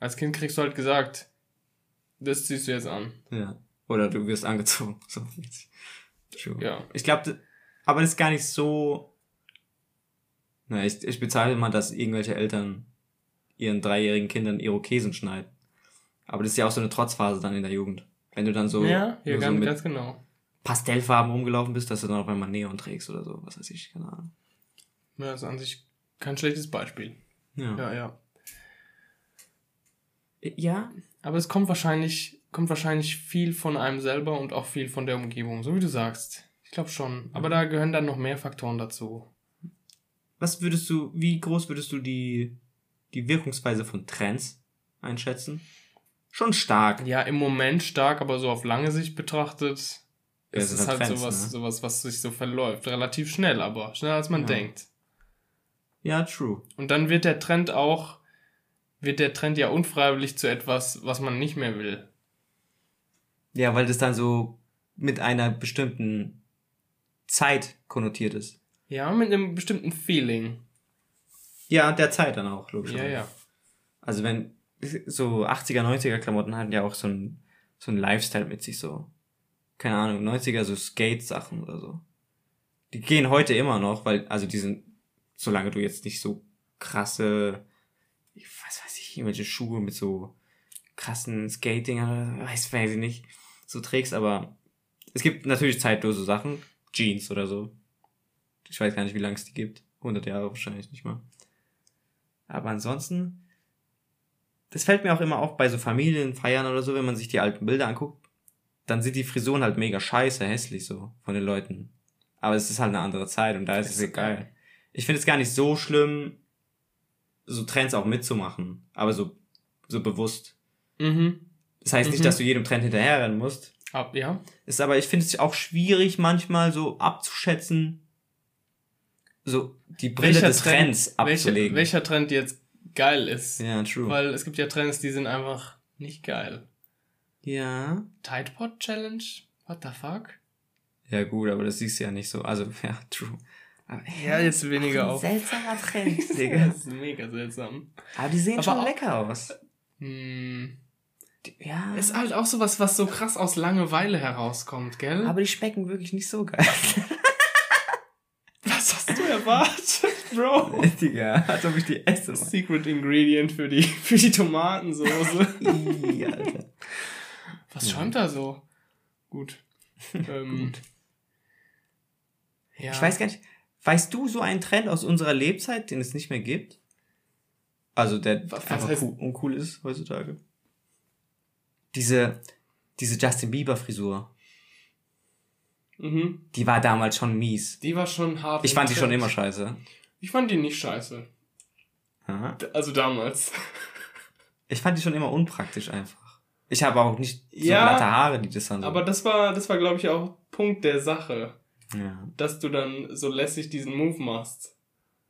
Als Kind kriegst du halt gesagt, das ziehst du jetzt an. Ja. Oder du wirst angezogen. (laughs) So. True. Ja. Ich glaube, aber das ist gar nicht so. Na, ich, ich bezahle mal, dass irgendwelche Eltern ihren dreijährigen Kindern Irokesen schneiden. Aber das ist ja auch so eine Trotzphase dann in der Jugend. Wenn du dann so, ja, ja nur so ganz, mit ganz genau. Pastellfarben rumgelaufen bist, dass du dann auf einmal Neon trägst oder so, was weiß ich, keine Ahnung. Ja, das ist an sich kein schlechtes Beispiel. Ja. Ja, ja. Ja, Aber es kommt wahrscheinlich, kommt wahrscheinlich viel von einem selber und auch viel von der Umgebung, so wie du sagst. Ich glaube schon. Aber da gehören dann noch mehr Faktoren dazu. Was würdest du, wie groß würdest du die, die Wirkungsweise von Trends einschätzen? Schon stark. Ja, im Moment stark, aber so auf lange Sicht betrachtet Ja, ist es halt halt Trends, sowas, ne? sowas, was sich so verläuft. Relativ schnell, aber schneller als man Ja. denkt. Ja, true. Und dann wird der Trend auch, wird der Trend ja unfreiwillig zu etwas, was man nicht mehr will. Ja, weil das dann so mit einer bestimmten Zeit konnotiert ist. Ja, mit einem bestimmten Feeling. Ja, der Zeit dann auch, logisch. Ja, ja. Also wenn, so 80er, 90er Klamotten hatten ja auch so ein, so ein Lifestyle mit sich, so. Keine Ahnung, 90er so Skate-Sachen oder so. Die gehen heute immer noch, weil, also die sind, solange du jetzt nicht so krasse, was weiß ich, irgendwelche Schuhe mit so krassen Skating oder weiß, weiß ich nicht, so trägst, aber es gibt natürlich zeitlose Sachen, Jeans oder so. Ich weiß gar nicht, wie lange es die gibt. 100 Jahre wahrscheinlich nicht mal. Aber ansonsten, das fällt mir auch immer auf bei so Familienfeiern oder so, wenn man sich die alten Bilder anguckt, dann sind die Frisuren halt mega scheiße, hässlich so von den Leuten. Aber es ist halt eine andere Zeit und da ist Ist es egal. geil. Ich finde es gar nicht so schlimm, so Trends auch mitzumachen. Aber so, so bewusst. Mhm. Das heißt nicht, Mhm. dass du jedem Trend hinterherrennen musst. Ab, ja. Ist aber, ich finde es auch schwierig, manchmal so abzuschätzen, so die Brille Welcher des Trend- Trends abzulegen. Welcher, welcher Trend jetzt geil ist. ja, true. Weil es gibt ja Trends, die sind einfach nicht geil. ja. Tide Pod Challenge? What the fuck? Ja, gut, aber das siehst du ja nicht so. Also, (laughs) ja, true. Aber, Ja, jetzt weniger auf. Seltsamer (laughs) Trend, Das Digga. ist mega seltsam. Aber die sehen Aber schon auch- lecker aus. Hm. Ja. Ist halt auch sowas, was so krass aus Langeweile herauskommt, gell? aber die schmecken wirklich nicht so geil. was hast du erwartet, Bro? (laughs) Digga, als ob ich die esse. Secret Ingredient für die, für die Tomatensoße. Ih, Alter. Was Ja. schäumt da so? Gut. (laughs) Ähm, Ja. Ich weiß gar nicht, weißt du so einen Trend aus unserer Lebzeit, den es nicht mehr gibt? Also, der Was- was einfach cool, uncool ist heutzutage? Diese, diese Justin Bieber Frisur, Mhm. die war damals schon mies. Die war schon hart. Ich fand die schon immer scheiße. Ich fand die nicht scheiße. Aha. Also damals. Ich fand die schon immer unpraktisch einfach. Ich habe auch nicht so Ja, glatte Haare, die das dann so. Aber das war, das war, glaube ich, auch Punkt der Sache, ja. dass du dann so lässig diesen Move machst.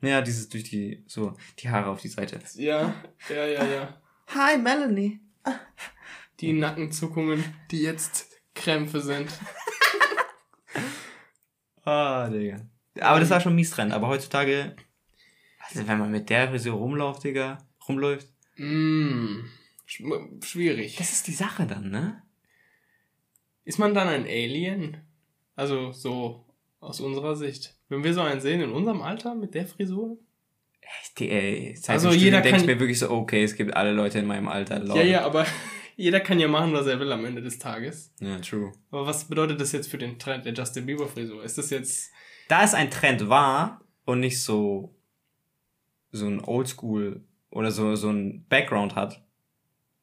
ja, dieses durch die, so, die Haare auf die Seite. Ja, ja, ja, ja. Hi, Melanie. Die Nackenzuckungen, die jetzt Krämpfe sind. (laughs) Ah, Digga. Aber das war schon mies Trend. Aber heutzutage, also wenn man mit der Frisur rumläuft, Digga, rumläuft, Mm, sch- schwierig. das ist die Sache dann, ne? Ist man dann ein Alien? Also so aus unserer Sicht. Wenn wir so einen sehen in unserem Alter mit der Frisur? Die, ey, seit Also dem Studium jeder kann- mir wirklich so, okay, es gibt alle Leute in meinem Alter. lol. Ja, ja, aber jeder kann ja machen, was er will am Ende des Tages. Ja, true. Aber was bedeutet das jetzt für den Trend der Justin Bieber Frisur? Ist das jetzt Da es ein Trend war und nicht so, so ein Oldschool oder so, so ein Background hat,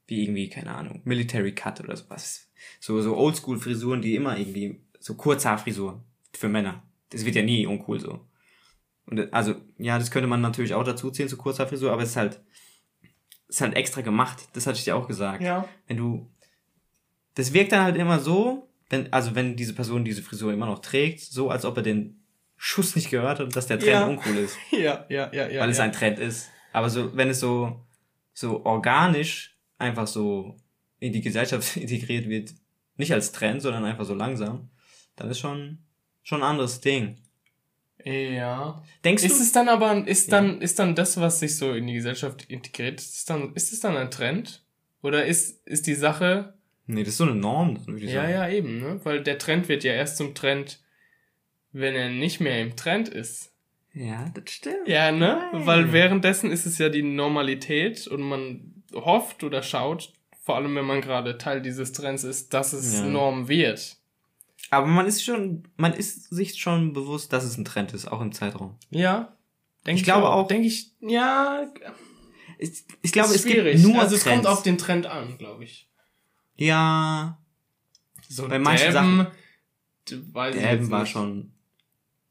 wie irgendwie, keine Ahnung, Military Cut oder sowas. So, so Oldschool-Frisuren, die immer irgendwie, so Kurzhaarfrisuren für Männer. Das wird ja nie uncool so. Und also, ja, das könnte man natürlich auch dazu zählen, so Kurzhaarfrisur, aber es ist halt, ist halt extra gemacht. Das hatte ich dir auch gesagt. Ja. Wenn du, das wirkt dann halt immer so, wenn, also wenn diese Person diese Frisur immer noch trägt, so als ob er den Schuss nicht gehört hat und dass der Trend Ja. uncool ist. (laughs) Ja, ja, ja, ja. weil es ja. ein Trend ist. Aber so, wenn es so, so organisch einfach so in die Gesellschaft (laughs) integriert wird, nicht als Trend, sondern einfach so langsam, dann ist schon, schon ein anderes Ding. Ja. Denkst Ist du? es dann aber, ist Ja. dann, ist dann das, was sich so in die Gesellschaft integriert, ist es dann, ist es dann ein Trend? Oder ist, ist die Sache, Nee, das ist so eine Norm, dann würde ich ja, sagen. ja, eben, ne? Weil der Trend wird ja erst zum Trend, wenn er nicht mehr im Trend ist. Ja, das stimmt. Ja, ne? Nein. Weil währenddessen ist es ja die Normalität und man hofft oder schaut, vor allem wenn man gerade Teil dieses Trends ist, dass es Ja. Norm wird. Aber man ist schon, man ist sich schon bewusst, dass es ein Trend ist, auch im Zeitraum. Ja. Denk Ich glaube auch- Denke ich, ja, Ich, ich glaube, es gibt nur also es Trends. kommt auf den Trend an, glaube ich. Ja, So Bei manchen d- weiß ich Elben war schon,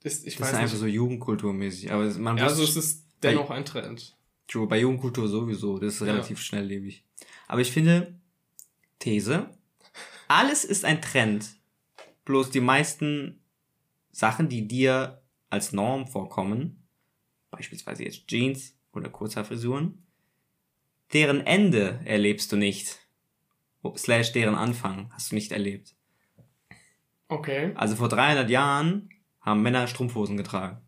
Ist, ich das weiß ist einfach nicht. so Jugendkulturmäßig. Aber man Ja, also es ist dennoch ein Trend. True, bei Jugendkultur sowieso, das ist Ja. relativ schnelllebig. Aber ich finde, These, alles ist ein Trend, bloß die meisten Sachen, die dir als Norm vorkommen, beispielsweise jetzt Jeans oder Kurzhaarfrisuren, deren Ende erlebst du nicht. Slash deren Anfang hast du nicht erlebt. Okay. Also vor 300 Jahren haben Männer Strumpfhosen getragen.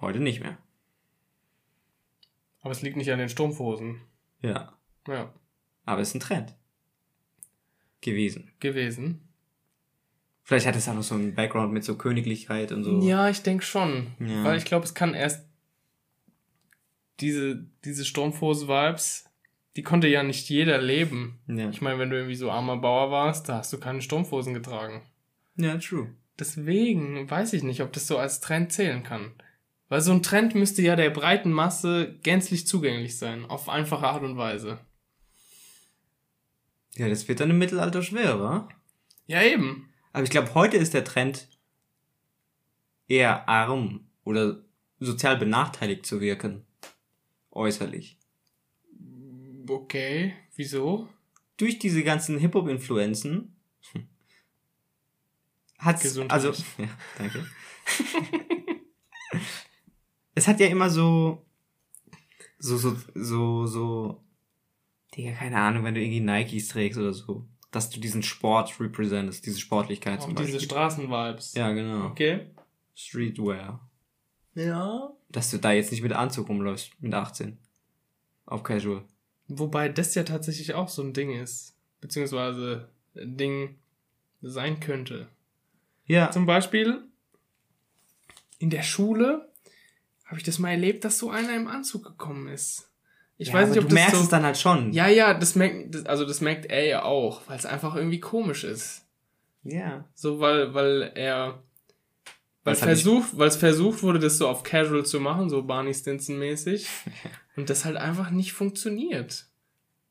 Heute nicht mehr. Aber es liegt nicht an den Strumpfhosen. Ja. Ja, Aber es ist ein Trend. Gewesen. gewesen. Vielleicht hat es auch noch so einen Background mit so Königlichkeit und so. Ja, ich denke schon. Ja. Weil ich glaube, es kann erst diese, diese Strumpfhose-Vibes, die konnte ja nicht jeder leben. Ja, Ich meine, wenn du irgendwie so armer Bauer warst, da hast du keine Strumpfhosen getragen. ja true. Deswegen weiß ich nicht, ob das so als Trend zählen kann. Weil so ein Trend müsste ja der breiten Masse gänzlich zugänglich sein, auf einfache Art und Weise. Ja, das wird dann im Mittelalter schwer, wa? Ja, eben. Aber ich glaube, heute ist der Trend eher arm oder sozial benachteiligt zu wirken. Äußerlich. Okay, wieso? Durch diese ganzen Hip-Hop-Influenzen (laughs) hat's, Gesundheit. also, (laughs) ja, danke. es hat ja immer so, so, so, so, so, Digga, keine Ahnung, wenn du irgendwie Nikes trägst oder so, dass du diesen Sport representest, diese Sportlichkeit Auch zum diese Beispiel. Straßenvibes. Ja, genau. Okay. Streetwear. Ja. Dass du da jetzt nicht mit Anzug rumläufst, mit 18. Auf Casual. Wobei das ja tatsächlich auch so ein Ding ist. Beziehungsweise ein Ding sein könnte. Ja. Zum Beispiel in der Schule habe ich das mal erlebt, dass so einer im Anzug gekommen ist. Ich ja, weiß nicht, ob du das merkst so es dann halt schon. Ja, ja, das merkt, das, also das merkt er ja auch, weil es einfach irgendwie komisch ist. Ja. So, weil, weil er, weil Weil's halt versucht, weil es versucht wurde, das so auf Casual zu machen, so Barney Stinson mäßig. (laughs) und das halt einfach nicht funktioniert.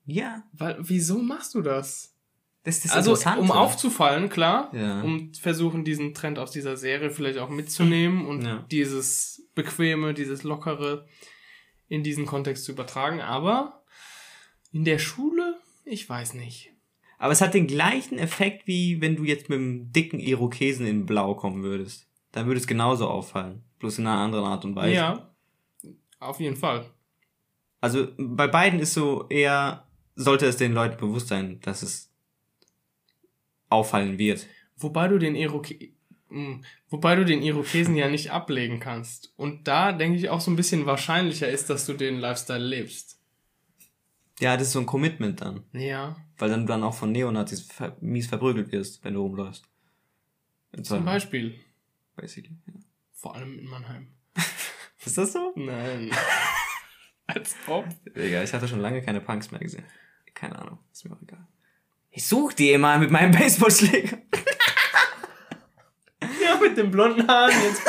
Ja. Weil, wieso machst du das? Das ist das also, um aufzufallen, klar, Ja. um versuchen, diesen Trend aus dieser Serie vielleicht auch mitzunehmen und Ja. dieses bequeme, dieses lockere in diesen Kontext zu übertragen, aber in der Schule, ich weiß nicht. Aber es hat den gleichen Effekt, wie wenn du jetzt mit einem dicken Irokesen in Blau kommen würdest. Dann würde es genauso auffallen. Bloß in einer anderen Art und Weise. Ja, auf jeden Fall. Also bei beiden ist so eher, sollte es den Leuten bewusst sein, dass es auffallen wird. Wobei du den Iroke Wobei du den Irokesen ja nicht ablegen kannst. Und da denke ich auch so ein bisschen wahrscheinlicher ist, dass du den Lifestyle lebst. Ja, das ist so ein Commitment dann. Ja. Weil dann du dann auch von Neonazis ver mies verprügelt wirst, wenn du rumläufst. Zum Zweifel. Beispiel. Basically. Ja. Vor allem in Mannheim. (laughs) Ist das so? Nein. (laughs) Als ob. Egal, ich hatte schon lange keine Punks mehr gesehen. Keine Ahnung, ist mir auch egal. Ich such die immer mit meinem Baseballschläger. (laughs) Mit den blonden Haaren jetzt.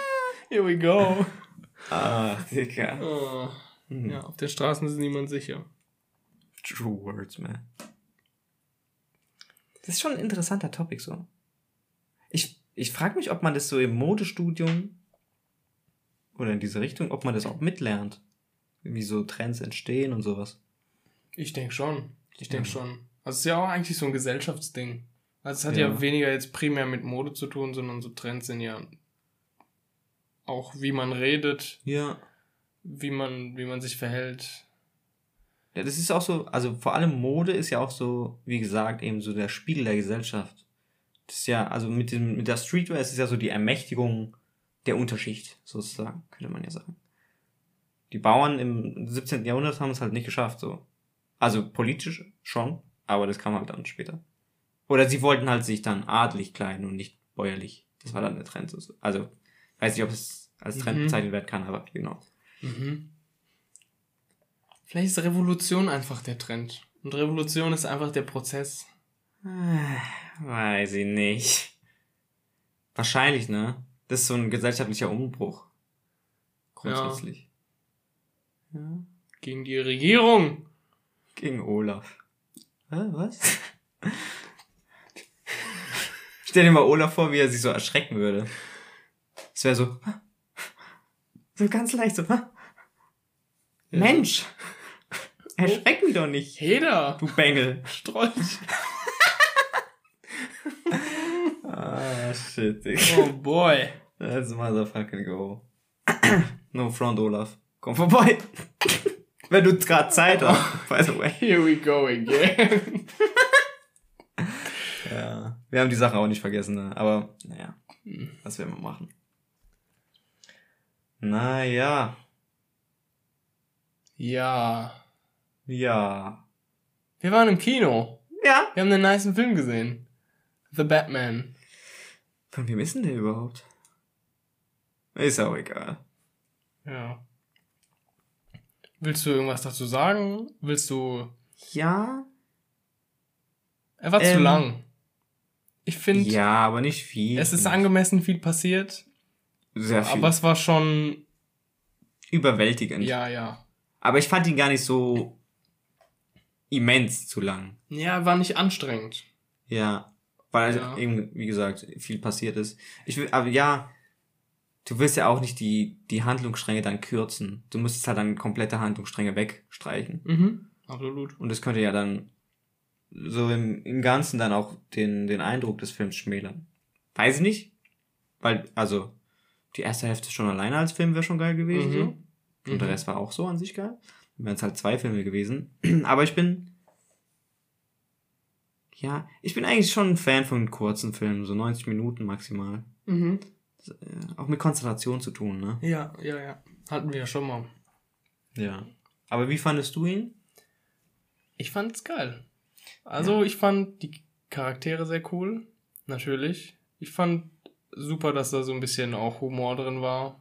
(laughs) Here we go. Ah, Digga. Oh. Hm. Ja, auf den Straßen ist niemand sicher. True words, man. Das ist schon ein interessanter Topic so. Ich, ich frage mich, ob man das so im Modestudium oder in diese Richtung, ob man das auch mitlernt. Wie so Trends entstehen und sowas. Ich denke schon. Ich denke Ja. schon. Also es ist ja auch eigentlich so ein Gesellschaftsding. Also es hat ja. Ja. weniger jetzt primär mit Mode zu tun, sondern so Trends sind ja auch wie man redet, Ja. wie man, wie man sich verhält. Ja, das ist auch so, also vor allem Mode ist ja auch so, wie gesagt, eben so der Spiegel der Gesellschaft. Das ist ja, also mit dem, mit der Streetwear ist es ja so die Ermächtigung der Unterschicht, sozusagen, könnte man ja sagen. Die Bauern im 17. Jahrhundert haben es halt nicht geschafft, so. Also politisch schon, aber das kam halt dann später. Oder sie wollten halt sich dann adlig kleiden und nicht bäuerlich. Das war dann der Trend. so. Also, weiß nicht, ob es als Trend Mhm. bezeichnet werden kann, aber genau. Mhm. Vielleicht ist Revolution einfach der Trend. Und Revolution ist einfach der Prozess. Weiß ich nicht. Wahrscheinlich, ne? Das ist so ein gesellschaftlicher Umbruch. Grundsätzlich. Ja. Gegen die Regierung. Gegen Olaf. Hä, was? Stell dir mal Olaf vor, wie er sich so erschrecken würde. Es wäre so. So ganz leicht so. Ja. Mensch! (laughs) Erschreck mich doch nicht, Jeder. du Bengel. Strolch. (laughs) Ah, shit, Digga. Oh boy. Let's motherfucking go. no front, Olaf. Komm vorbei. (laughs) Wenn du gerade Zeit hast, by the way. Here we go again. Ja. Wir haben die Sache auch nicht vergessen, ne? aber naja, Hm. was werden wir machen? Naja, Ja. ja. Wir waren im Kino. Ja. Wir haben einen niceen Film gesehen. The Batman. Von wem ist denn der überhaupt? Ist auch egal. Ja. Willst du irgendwas dazu sagen? Willst du. Ja. Er war zu Ähm, lang. Ich finde, Ja, aber nicht viel. es ist angemessen viel passiert, Sehr viel. aber es war schon. überwältigend. Ja, ja. Aber ich fand ihn gar nicht so immens zu lang. Ja, war nicht anstrengend. Ja, weil Ja. eben, wie gesagt, viel passiert ist. Ich will, aber ja, du willst ja auch nicht die, die Handlungsstränge dann kürzen. Du müsstest halt dann komplette Handlungsstränge wegstreichen. Mhm. Absolut. Und das könnte ja dann so im, im Ganzen dann auch den, den Eindruck des Films schmälern. Weiß ich nicht. Weil, also, die erste Hälfte schon alleine als Film wäre schon geil gewesen, Mhm. so. Und der Mhm. Rest war auch so an sich geil. Dann wären es halt zwei Filme gewesen. (clears throat) Aber ich bin, ja, ich bin eigentlich schon ein Fan von kurzen Filmen, so 90 Minuten maximal. Mhm. Äh, Auch mit Konzentration zu tun, ne? Ja, ja, ja. Hatten wir ja schon mal. Ja. Aber wie fandest du ihn? Ich fand's geil. Also, ich fand die Charaktere sehr cool. Natürlich. Ich fand super, dass da so ein bisschen auch Humor drin war.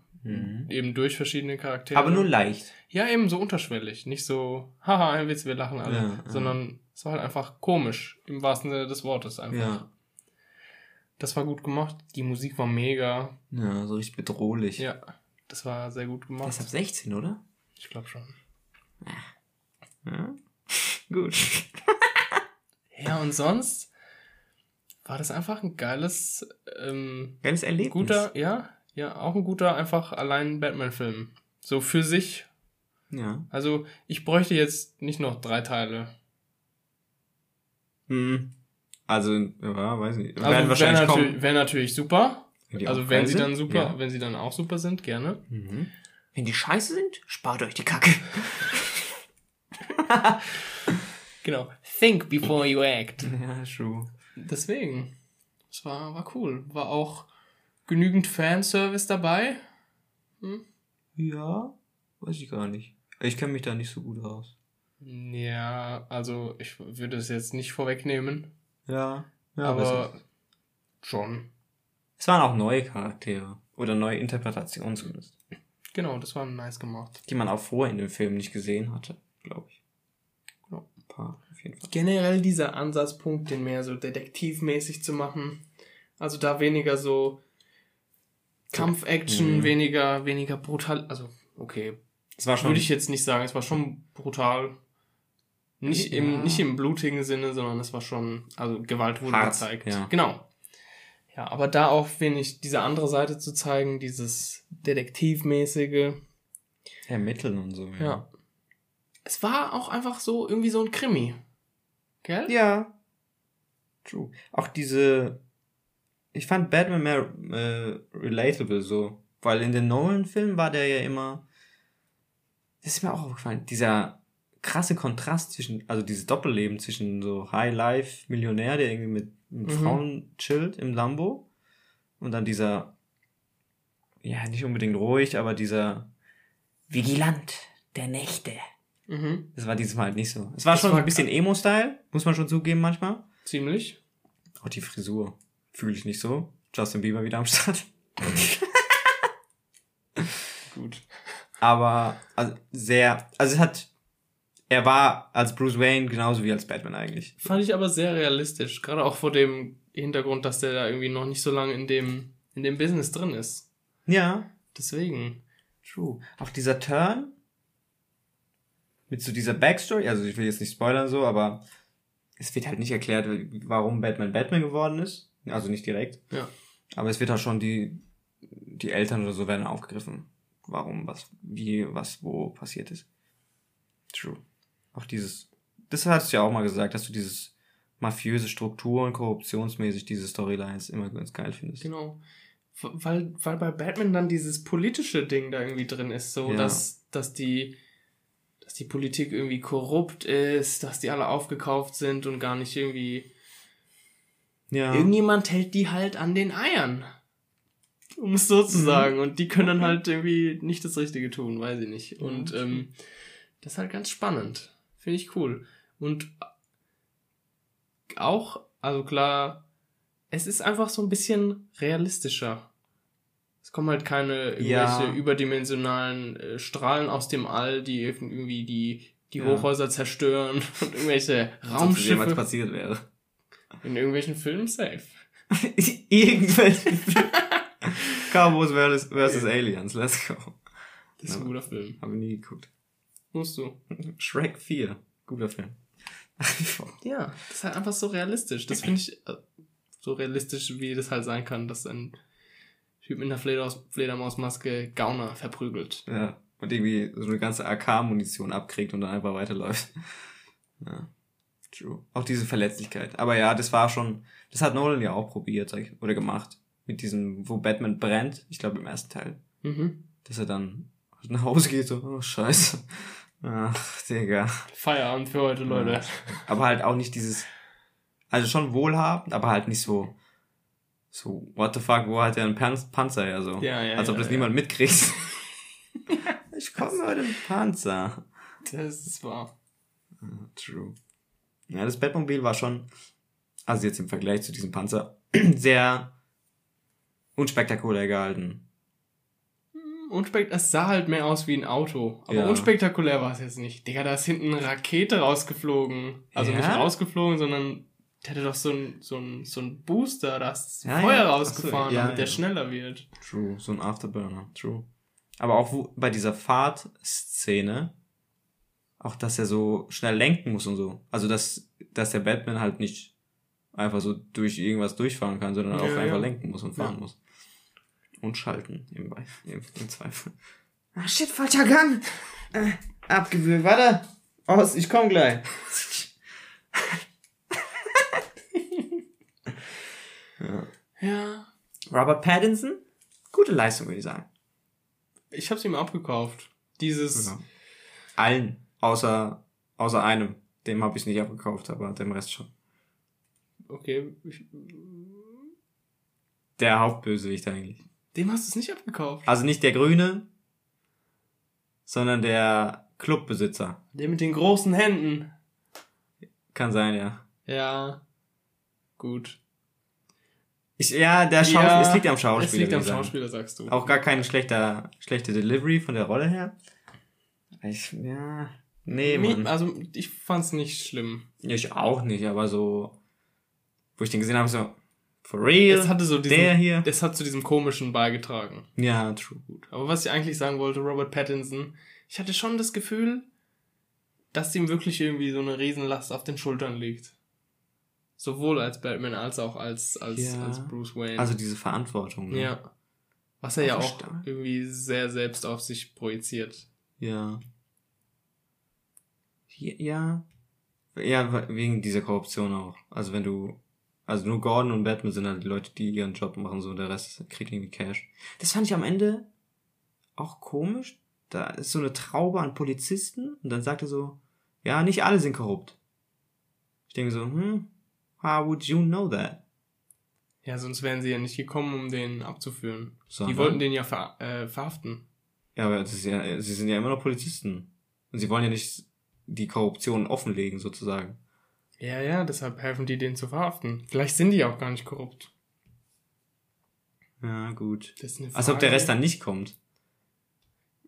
Eben durch verschiedene Charaktere. Aber nur leicht. Ja, eben so unterschwellig. Nicht so, haha, ein Witz, wir lachen alle. Ja, ja. sondern es war halt einfach komisch. Im wahrsten Sinne des Wortes einfach. Ja. Das war gut gemacht. Die Musik war mega. Ja, so richtig bedrohlich. Ja, das war sehr gut gemacht. Das ist ab 16, oder? Ich glaube schon. Ja. (laughs) Gut. (laughs) Ja, und sonst war das einfach ein geiles, ähm, Geiles Erlebnis. guter, ja, ja, auch ein guter, einfach allein Batman-Film. So für sich. Ja. Also, ich bräuchte jetzt nicht noch drei Teile. Hm. Also, ja, weiß nicht. Also, wäre wahrscheinlich natürlich, wär natürlich super. Wenn also, wenn sie sind, dann super, ja. wenn sie dann auch super sind, gerne. Mhm. Wenn die scheiße sind, spart euch die Kacke. (laughs) Genau. Think before you act. (laughs) ja, true. Deswegen. Es war, war cool. War auch genügend Fanservice dabei. Ja, weiß ich gar nicht. Ich kenne mich da nicht so gut aus. Ja, also ich würde es jetzt nicht vorwegnehmen, Ja. Ja, aber schon. Es waren auch neue Charaktere. Oder neue Interpretationen zumindest. Genau, das war nice gemacht. Die man auch vorher in dem Film nicht gesehen hatte, glaube ich. Ja. Paar, auf jeden Fall. Generell dieser Ansatzpunkt, den mehr so detektivmäßig zu machen. Also da weniger so Kampf-Action, Mhm. weniger, weniger brutal. Also, okay, Es war schon. würde ich jetzt nicht sagen. Es war schon brutal. Nicht im, Ja. nicht im blutigen Sinne, sondern es war schon, also Gewalt wurde Hart, gezeigt. ja. Genau. Ja, aber da auch wenig diese andere Seite zu zeigen, dieses Detektivmäßige. ermitteln und so. Ja. Es war auch einfach so, irgendwie so ein Krimi. Gell? Ja. True. Auch diese. Ich fand Batman mehr äh, relatable so. Weil in den Nolan-Filmen war der ja immer. Das ist mir auch aufgefallen. Dieser krasse Kontrast zwischen, also dieses Doppelleben zwischen so High-Life-Millionär, der irgendwie mit, mit Mhm. Frauen chillt im Lambo. Und dann dieser, ja, nicht unbedingt ruhig, aber dieser Vigilant der Nächte. Mhm. Das war dieses Mal halt nicht so. Es war Das schon war ein bisschen Emo-Style, muss man schon zugeben manchmal. Ziemlich. Auch die Frisur fühle ich nicht so. Justin Bieber wieder am Start. Gut. Aber also sehr, also es hat, er war als Bruce Wayne genauso wie als Batman eigentlich. Fand ich aber sehr realistisch. Gerade auch vor dem Hintergrund, dass der da irgendwie noch nicht so lange in dem, in dem Business drin ist. Ja, Deswegen. true. Auch dieser Turn mit so dieser Backstory, also ich will jetzt nicht spoilern so, aber es wird halt nicht erklärt, warum Batman Batman geworden ist. Also nicht direkt. Ja. Aber es wird halt schon die, die Eltern oder so werden aufgegriffen. Warum, was, wie, was, wo passiert ist. True. Auch dieses, das hast du ja auch mal gesagt, dass du dieses mafiöse Struktur und korruptionsmäßig diese Storylines immer ganz geil findest. Genau. Weil, weil bei Batman dann dieses politische Ding da irgendwie drin ist, so Ja. dass, dass die, dass die Politik irgendwie korrupt ist, dass die alle aufgekauft sind und gar nicht irgendwie. Ja. Irgendjemand hält die halt an den Eiern. Um es so zu Mhm. sagen. Und die können dann halt irgendwie nicht das Richtige tun, weiß ich nicht. Und ähm, das ist halt ganz spannend. Finde ich cool. Und auch, also klar, es ist einfach so ein bisschen realistischer. Es kommen halt keine irgendwelche Ja. überdimensionalen äh, Strahlen aus dem All, die irgendwie die, die Ja. Hochhäuser zerstören (laughs) und irgendwelche Raumschiffe passiert wäre. in irgendwelchen Filmen safe. (laughs) Irgendwelche Cowboys versus, versus Aliens, let's go. Das ist ein guter Film. Habe ich nie geguckt. Musst du. Shrek 4, guter Film. (laughs) Ja, das ist halt einfach so realistisch. Das finde ich äh, so realistisch, wie das halt sein kann, dass ein Typ mit einer Fledermaus Fledermausmaske Gauner verprügelt. Ja. Und irgendwie so eine ganze AK-Munition abkriegt und dann einfach weiterläuft. Ja. True. Auch diese Verletzlichkeit. Aber ja, das war schon, das hat Nolan ja auch probiert, sag ich, oder gemacht. Mit diesem, wo Batman brennt, ich glaube im ersten Teil. Mhm. Dass er dann nach Hause geht, so, oh scheiße. Ach, Digga. Feierabend für heute, Leute. Ja. Aber halt auch nicht dieses, also schon wohlhabend, aber halt nicht so, so, what the fuck, wo hat er einen Pan Panzer her, so. Ja, ja, Als ob ja, das ja. niemand mitkriegt. (laughs) ich komme heute einen Panzer. Das ist wahr. True. Ja, das Batmobil war schon, also jetzt im Vergleich zu diesem Panzer, (clears throat) sehr unspektakulär gehalten. Unspekt es sah halt mehr aus wie ein Auto. Aber Ja. unspektakulär war es jetzt nicht. Digga, da ist hinten eine Rakete rausgeflogen. Also Ja? nicht rausgeflogen, sondern der hatte doch so ein, so ein, so ein Booster, da ist Ja, Feuer ja. rausgefahren, so, ja, damit der schneller wird. True, so ein Afterburner, true. Aber auch wo, bei dieser Fahrtszene, auch dass er so schnell lenken muss und so. Also dass, dass der Batman halt nicht einfach so durch irgendwas durchfahren kann, sondern auch Ja, einfach lenken muss und fahren Ja. muss. Und schalten im, im, im Zweifel. Ah shit, falscher Gang! Äh, abgewürgt, warte! Aus, ich komm gleich. (laughs) ja. Robert Pattinson? Gute Leistung, würde ich sagen. Ich hab's ihm abgekauft. Dieses, Ja. Allen, außer, außer einem. Dem habe ich nicht abgekauft, aber dem Rest schon. okay, ich, Der Hauptbösewicht eigentlich. dem hast du es nicht abgekauft. Also nicht der Grüne, sondern der Clubbesitzer. Der mit den großen Händen. Kann sein, ja. Ja. Gut. Ich, ja, der Schauspieler, Ja, es liegt am Schauspieler. Es liegt am. Schauspieler, sagst du. Auch gar keine schlechter, schlechte Delivery von der Rolle her. Ich, ja, nee, Mi- Mann. Also, ich fand's nicht schlimm. Ich auch nicht, aber so, wo ich den gesehen habe, so, for real, Es hatte so diesen, der hier. Es hat zu diesem komischen beigetragen. Ja, true. Gut. Aber was ich eigentlich sagen wollte, Robert Pattinson, ich hatte schon das Gefühl, dass ihm wirklich irgendwie so eine Riesenlast auf den Schultern liegt. Sowohl als Batman als auch als, als, Ja. als Bruce Wayne. Also diese Verantwortung. ne? ja. Was er ja Auch auch stark. irgendwie sehr selbst auf sich projiziert. Ja. Ja. Ja, we- wegen dieser Korruption auch. Also wenn du, also nur Gordon und Batman sind halt die Leute, die ihren Job machen, so der Rest kriegt irgendwie Cash. Das fand ich am Ende auch komisch. Da ist so eine Traube an Polizisten und dann sagt er so, ja, nicht alle sind korrupt. Ich denke so, hm, how would you know that? Ja, sonst wären sie ja nicht gekommen, um den abzuführen. Die Sondern- wollten den ja ver äh, verhaften. Ja, aber das ist ja, sie sind ja immer noch Polizisten. Und sie wollen ja nicht die Korruption offenlegen, sozusagen. Ja, ja, deshalb helfen die, den zu verhaften. Vielleicht sind die auch gar nicht korrupt. Ja, gut. Das ist eine Als ob der Frage. Rest dann nicht kommt.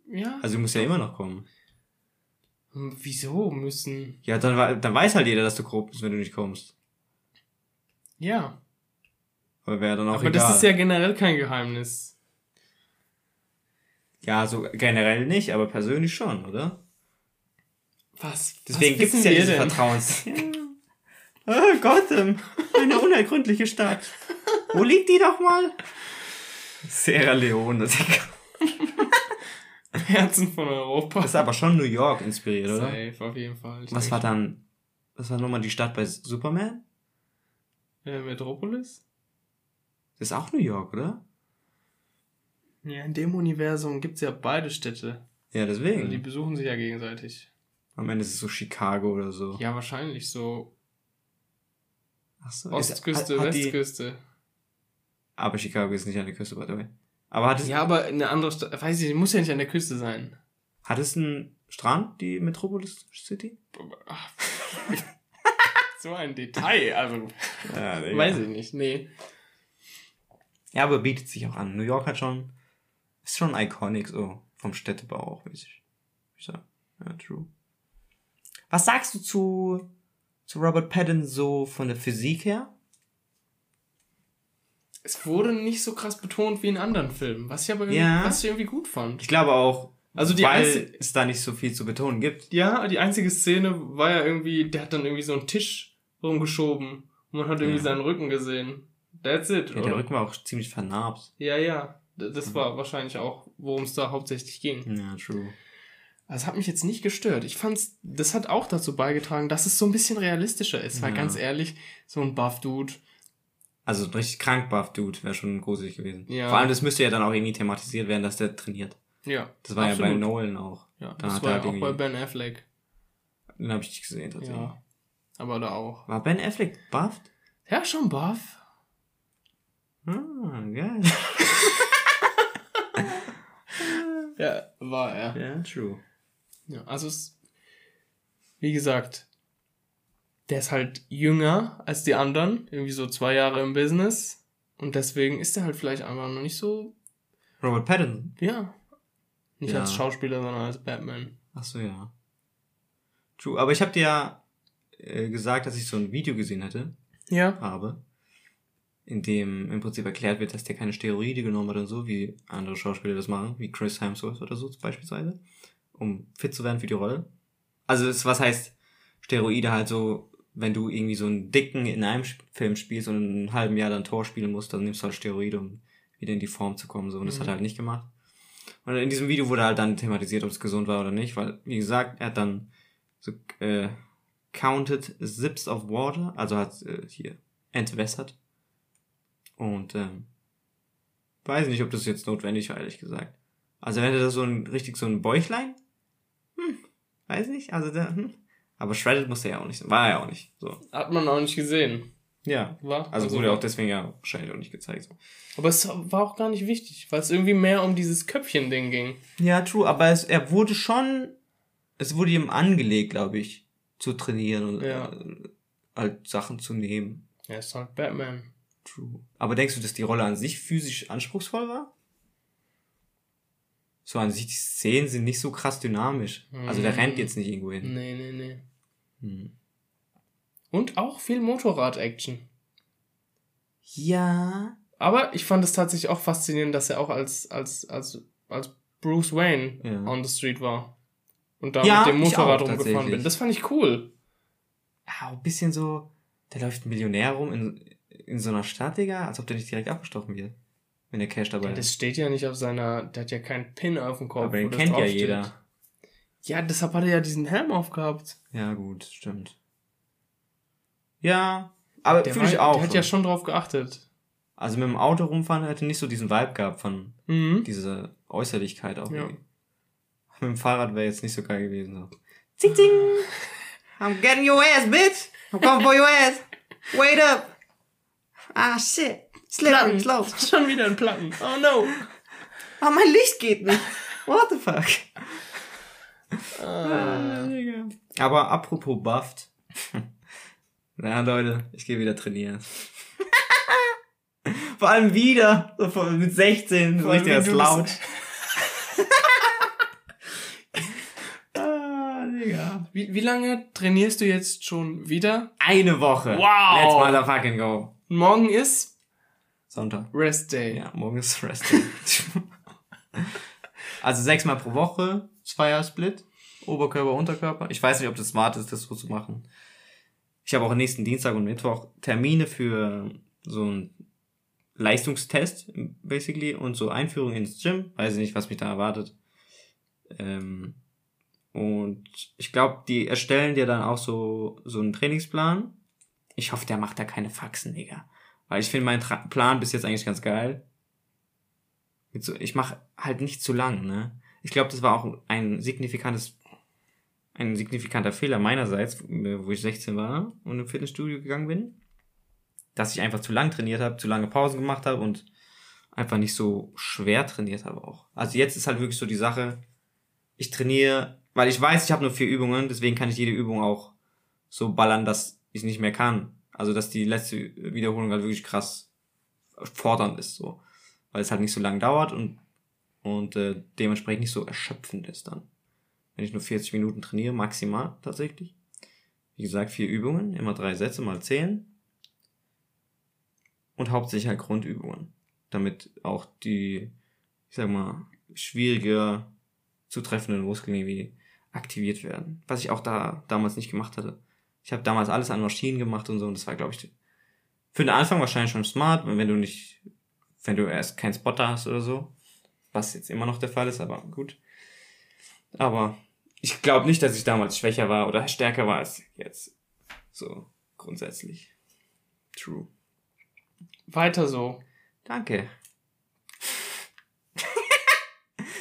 Ja. Also muss ja immer noch kommen. Hm, Wieso müssen. Ja, dann, dann weiß halt jeder, dass du korrupt bist, wenn du nicht kommst. Ja. Aber wäre dann auch Aber egal. das ist ja generell kein Geheimnis. ja, so generell nicht, aber persönlich schon, oder? Was? Deswegen gibt es ja diese denn? Vertrauens... (laughs) oh, Gotham, eine unergründliche Stadt. Wo liegt die doch mal? Sierra Leone, Digga. Herzen von Europa. Das ist aber schon New York inspiriert, oder? Safe, auf jeden Fall. Ich Was war dann... Was war nochmal die Stadt bei Superman? Äh, Metropolis? Das ist auch New York, oder? Ja, in dem Universum gibt's ja beide Städte. Ja, deswegen. Also die besuchen sich ja gegenseitig. Am Ende ist es so Chicago oder so. Ja, wahrscheinlich so Ach so. Ostküste, Ist- hat- hat die- Westküste. Aber Chicago ist nicht an der Küste, by the way. Aber hat es, Ja, aber eine andere Stadt, weiß ich, muss ja nicht an der Küste sein. hat es einen Strand, die Metropolis City? So ein Detail, also Ja, (laughs) weiß ich nicht. Nee. Ja, aber bietet sich auch an. New York hat schon, ist schon iconic, so, vom Städtebau auch, würde ich, ich sagen. Ja, true. Was sagst du zu, zu Robert Pattinson so von der Physik her? Es wurde nicht so krass betont wie in anderen Filmen, was ich aber irgendwie, Ja. was ich irgendwie gut fand. Ich glaube auch, Also die weil einzige- es da nicht so viel zu betonen gibt. Ja, die einzige Szene war ja irgendwie, der hat dann irgendwie so einen Tisch rumgeschoben und man hat irgendwie Ja. seinen Rücken gesehen. That's it, Ja, der Rücken war auch ziemlich vernarbt. Ja, ja. Das war wahrscheinlich auch, worum es da hauptsächlich ging. Ja, true. Das hat mich jetzt nicht gestört. Ich fand's, das hat auch dazu beigetragen, dass es so ein bisschen realistischer ist. Weil Ja. ganz ehrlich, so ein Buff-Dude, Also ein richtig krank buff Dude wäre schon gruselig gewesen. Ja. Vor allem, das müsste ja dann auch irgendwie thematisiert werden, dass der trainiert. Ja. Das war ja absolut. bei Nolan auch. Ja, Da das war ja halt auch bei Ben Affleck. Den habe ich nicht gesehen tatsächlich. Ja. Aber da auch. War Ben Affleck bufft? Ja, schon Buff. Ah, geil. (laughs) (laughs) Ja, war er. Ja, true. Ja, also es, wie gesagt, der ist halt jünger als die anderen, irgendwie so zwei Jahre im Business. Und deswegen ist er halt vielleicht einfach noch nicht so, Robert Pattinson. ja, nicht Ja. als Schauspieler, sondern als Batman. Ach so, ja. True. Aber ich habe dir ja äh, gesagt, dass ich so ein Video gesehen hätte, Ja. habe, in dem im Prinzip erklärt wird, dass der keine Steroide genommen hat und so, wie andere Schauspieler das machen, wie Chris Hemsworth oder so beispielsweise, um fit zu werden für die Rolle. Also das, was heißt Steroide halt so, wenn du irgendwie so einen dicken in einem Film spielst und in einem halben Jahr dann Tor spielen musst, dann nimmst du halt Steroide, um wieder in die Form zu kommen, so, und das Mhm. hat er halt nicht gemacht. Und in diesem Video wurde halt dann thematisiert, ob es gesund war oder nicht, weil, wie gesagt, er hat dann so, äh, counted sips of water, also hat äh, hier entwässert. Und ähm, weiß nicht, ob das jetzt notwendig war, ehrlich gesagt. Also wenn er da so ein richtig so ein Bäuchlein, hm, weiß nicht, also der, hm. Aber shredded musste er ja auch nicht sein. War er ja auch nicht. So. Hat man auch nicht gesehen. Ja. War? Also, wurde auch deswegen ja wahrscheinlich auch nicht gezeigt. So. Aber es war auch gar nicht wichtig, weil es irgendwie mehr um dieses Köpfchen-Ding ging. Ja, true, aber es, er wurde schon, es wurde ihm angelegt, glaube ich, zu trainieren und Ja. äh, halt Sachen zu nehmen. Er ist halt Batman. True. Aber denkst du, dass die Rolle an sich physisch anspruchsvoll war? So an sich, die Szenen sind nicht so krass dynamisch. Also der Mhm. rennt jetzt nicht irgendwo hin. Nee, nee, nee. Hm. Und auch viel Motorrad-Action. Ja. Aber ich fand es tatsächlich auch faszinierend, dass er auch als, als, als, als Bruce Wayne Ja. on the street war. Und da Ja, mit dem ich Motorrad auch, rumgefahren bin. Das fand ich cool. Ja, ein bisschen so, der läuft ein Millionär rum in, in so einer Stadt, Digga, als ob der nicht direkt abgestochen wird. Wenn der Cash dabei Ja, ist. das steht ja nicht auf seiner, der hat ja keinen Pin auf dem Kopf. Aber den kennt ja jeder. Ja, deshalb hat er ja diesen Helm aufgehabt. Ja, gut, stimmt. Ja, aber fühle ich auch. der hat ja schon drauf geachtet. Also mit dem Auto rumfahren hätte nicht so diesen Vibe gehabt von Mhm. dieser Äußerlichkeit auch. Ja. irgendwie. Mit dem Fahrrad wäre jetzt nicht so geil gewesen. So. (laughs) Zing, zing. I'm getting your ass, bitch. I'm coming for your ass. Wait up. Ah, shit. Slipping, slow. (laughs) Schon wieder ein Platten. Oh no. Ah, mein Licht geht nicht. What the fuck? Ah. Aber apropos bufft. (laughs) Na Leute, ich gehe wieder trainieren. (laughs) Vor allem wieder, so mit 16, so richtig du laut. (laughs) ah, Digga. Wie, wie lange trainierst du jetzt schon wieder? Eine Woche. Wow. Let's motherfucking go. Morgen ist Sonntag. Rest Day. Ja, morgen ist Rest Day. (laughs) also sechsmal pro Woche, Zweier-Split. Oberkörper, Unterkörper. Ich weiß nicht, ob das smart ist, das so zu machen. Ich habe auch nächsten Dienstag und Mittwoch Termine für so einen Leistungstest, basically, und so Einführung ins Gym. Weiß ich nicht, was mich da erwartet. Ähm, und ich glaube, die erstellen dir dann auch so, so einen Trainingsplan. Ich hoffe, der macht da keine Faxen, Digga. Weil ich finde meinen Tra Plan bis jetzt eigentlich ganz geil. So, ich mache halt nicht zu lang, ne? Ich glaube, das war auch ein signifikantes, ein signifikanter Fehler meinerseits, wo ich 16 war und im Fitnessstudio gegangen bin. Dass ich einfach zu lang trainiert habe, zu lange Pausen gemacht habe und einfach nicht so schwer trainiert habe auch. Also jetzt ist halt wirklich so die Sache, ich trainiere, weil ich weiß, ich habe nur vier Übungen, deswegen kann ich jede Übung auch so ballern, dass ich nicht mehr kann. Also dass die letzte Wiederholung halt wirklich krass fordernd ist, so. Weil es halt nicht so lang dauert und, und äh, dementsprechend nicht so erschöpfend ist dann. Wenn ich nur 40 Minuten trainiere, maximal tatsächlich. Wie gesagt, vier Übungen, immer drei Sätze mal zehn. Und hauptsächlich halt Grundübungen. Damit auch die, ich sag mal, schwieriger zu treffenden Muskeln irgendwie aktiviert werden. Was ich auch da damals nicht gemacht hatte. Ich habe damals alles an Maschinen gemacht und so und das war, glaube ich, für den Anfang wahrscheinlich schon smart, wenn du nicht wenn du erst keinen Spotter hast oder so. Was jetzt immer noch der Fall ist, aber gut. Aber ich glaube nicht, dass ich damals schwächer war oder stärker war als jetzt. So, grundsätzlich. True. Weiter so. Danke. (laughs)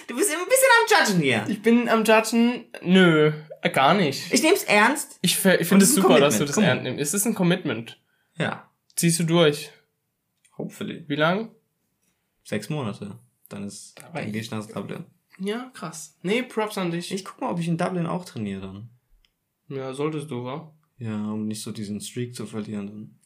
du bist immer ein bisschen am Judgen hier. Ich bin am Judgen. Nö, gar nicht. Ich nehm's ernst. Ich, ich finde es super, dass du Commitment. das Komm. ernst nimmst. Es ist ein Commitment. Ja. Ziehst du durch. Hopefully. Wie lang? Sechs Monate. Dann ist, Aber Ja, krass. Nee, Props an dich. Ich guck mal, ob ich in Dublin auch trainiere dann. Ja, solltest du, wa? Ja, um nicht so diesen Streak zu verlieren. Dann.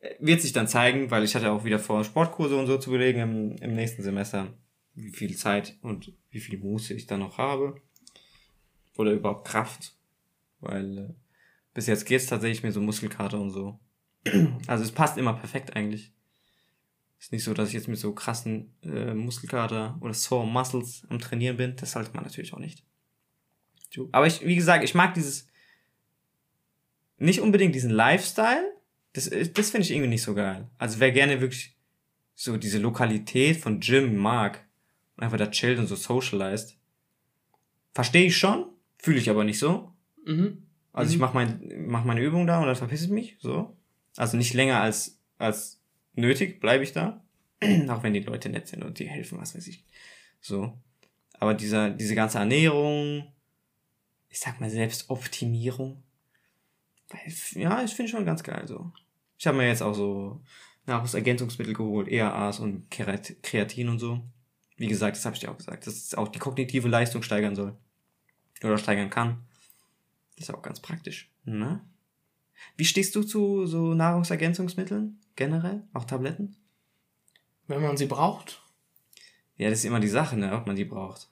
Äh, Wird sich dann zeigen, weil ich hatte auch wieder vor, Sportkurse und so zu belegen im, im nächsten Semester, wie viel Zeit und wie viel Muße ich dann noch habe. Oder überhaupt Kraft. Weil äh, bis jetzt geht's tatsächlich mir so Muskelkater und so. Also es passt immer perfekt eigentlich. Ist nicht so, dass ich jetzt mit so krassen äh, Muskelkater oder Sore Muscles am Trainieren bin. Das sollte man natürlich auch nicht. Aber ich, wie gesagt, ich mag dieses nicht unbedingt diesen Lifestyle. Das, ist- das finde ich irgendwie nicht so geil. Also wer gerne wirklich so diese Lokalität von Gym mag und einfach da chillt und so socialized, verstehe ich schon, fühle ich aber nicht so. Mhm. Also ich Mhm. mache mein, mach meine Übung da und dann verpiss ich mich, so. Also nicht länger als, als nötig bleibe ich da. (clears throat) Auch wenn die Leute nett sind und die helfen, was weiß ich. So. Aber dieser, diese ganze Ernährung, ich sag mal Selbstoptimierung, ja, ich finde schon ganz geil, so. Ich habe mir jetzt auch so Nahrungsergänzungsmittel geholt, EAAs und Kreatin und so. Wie gesagt, das habe ich dir auch gesagt, dass es auch die kognitive Leistung steigern soll. Oder steigern kann. Das ist auch ganz praktisch. Ne? Wie stehst du zu so Nahrungsergänzungsmitteln generell? Auch Tabletten? Wenn man sie braucht. Ja, das ist immer die Sache, ne, ob man die braucht.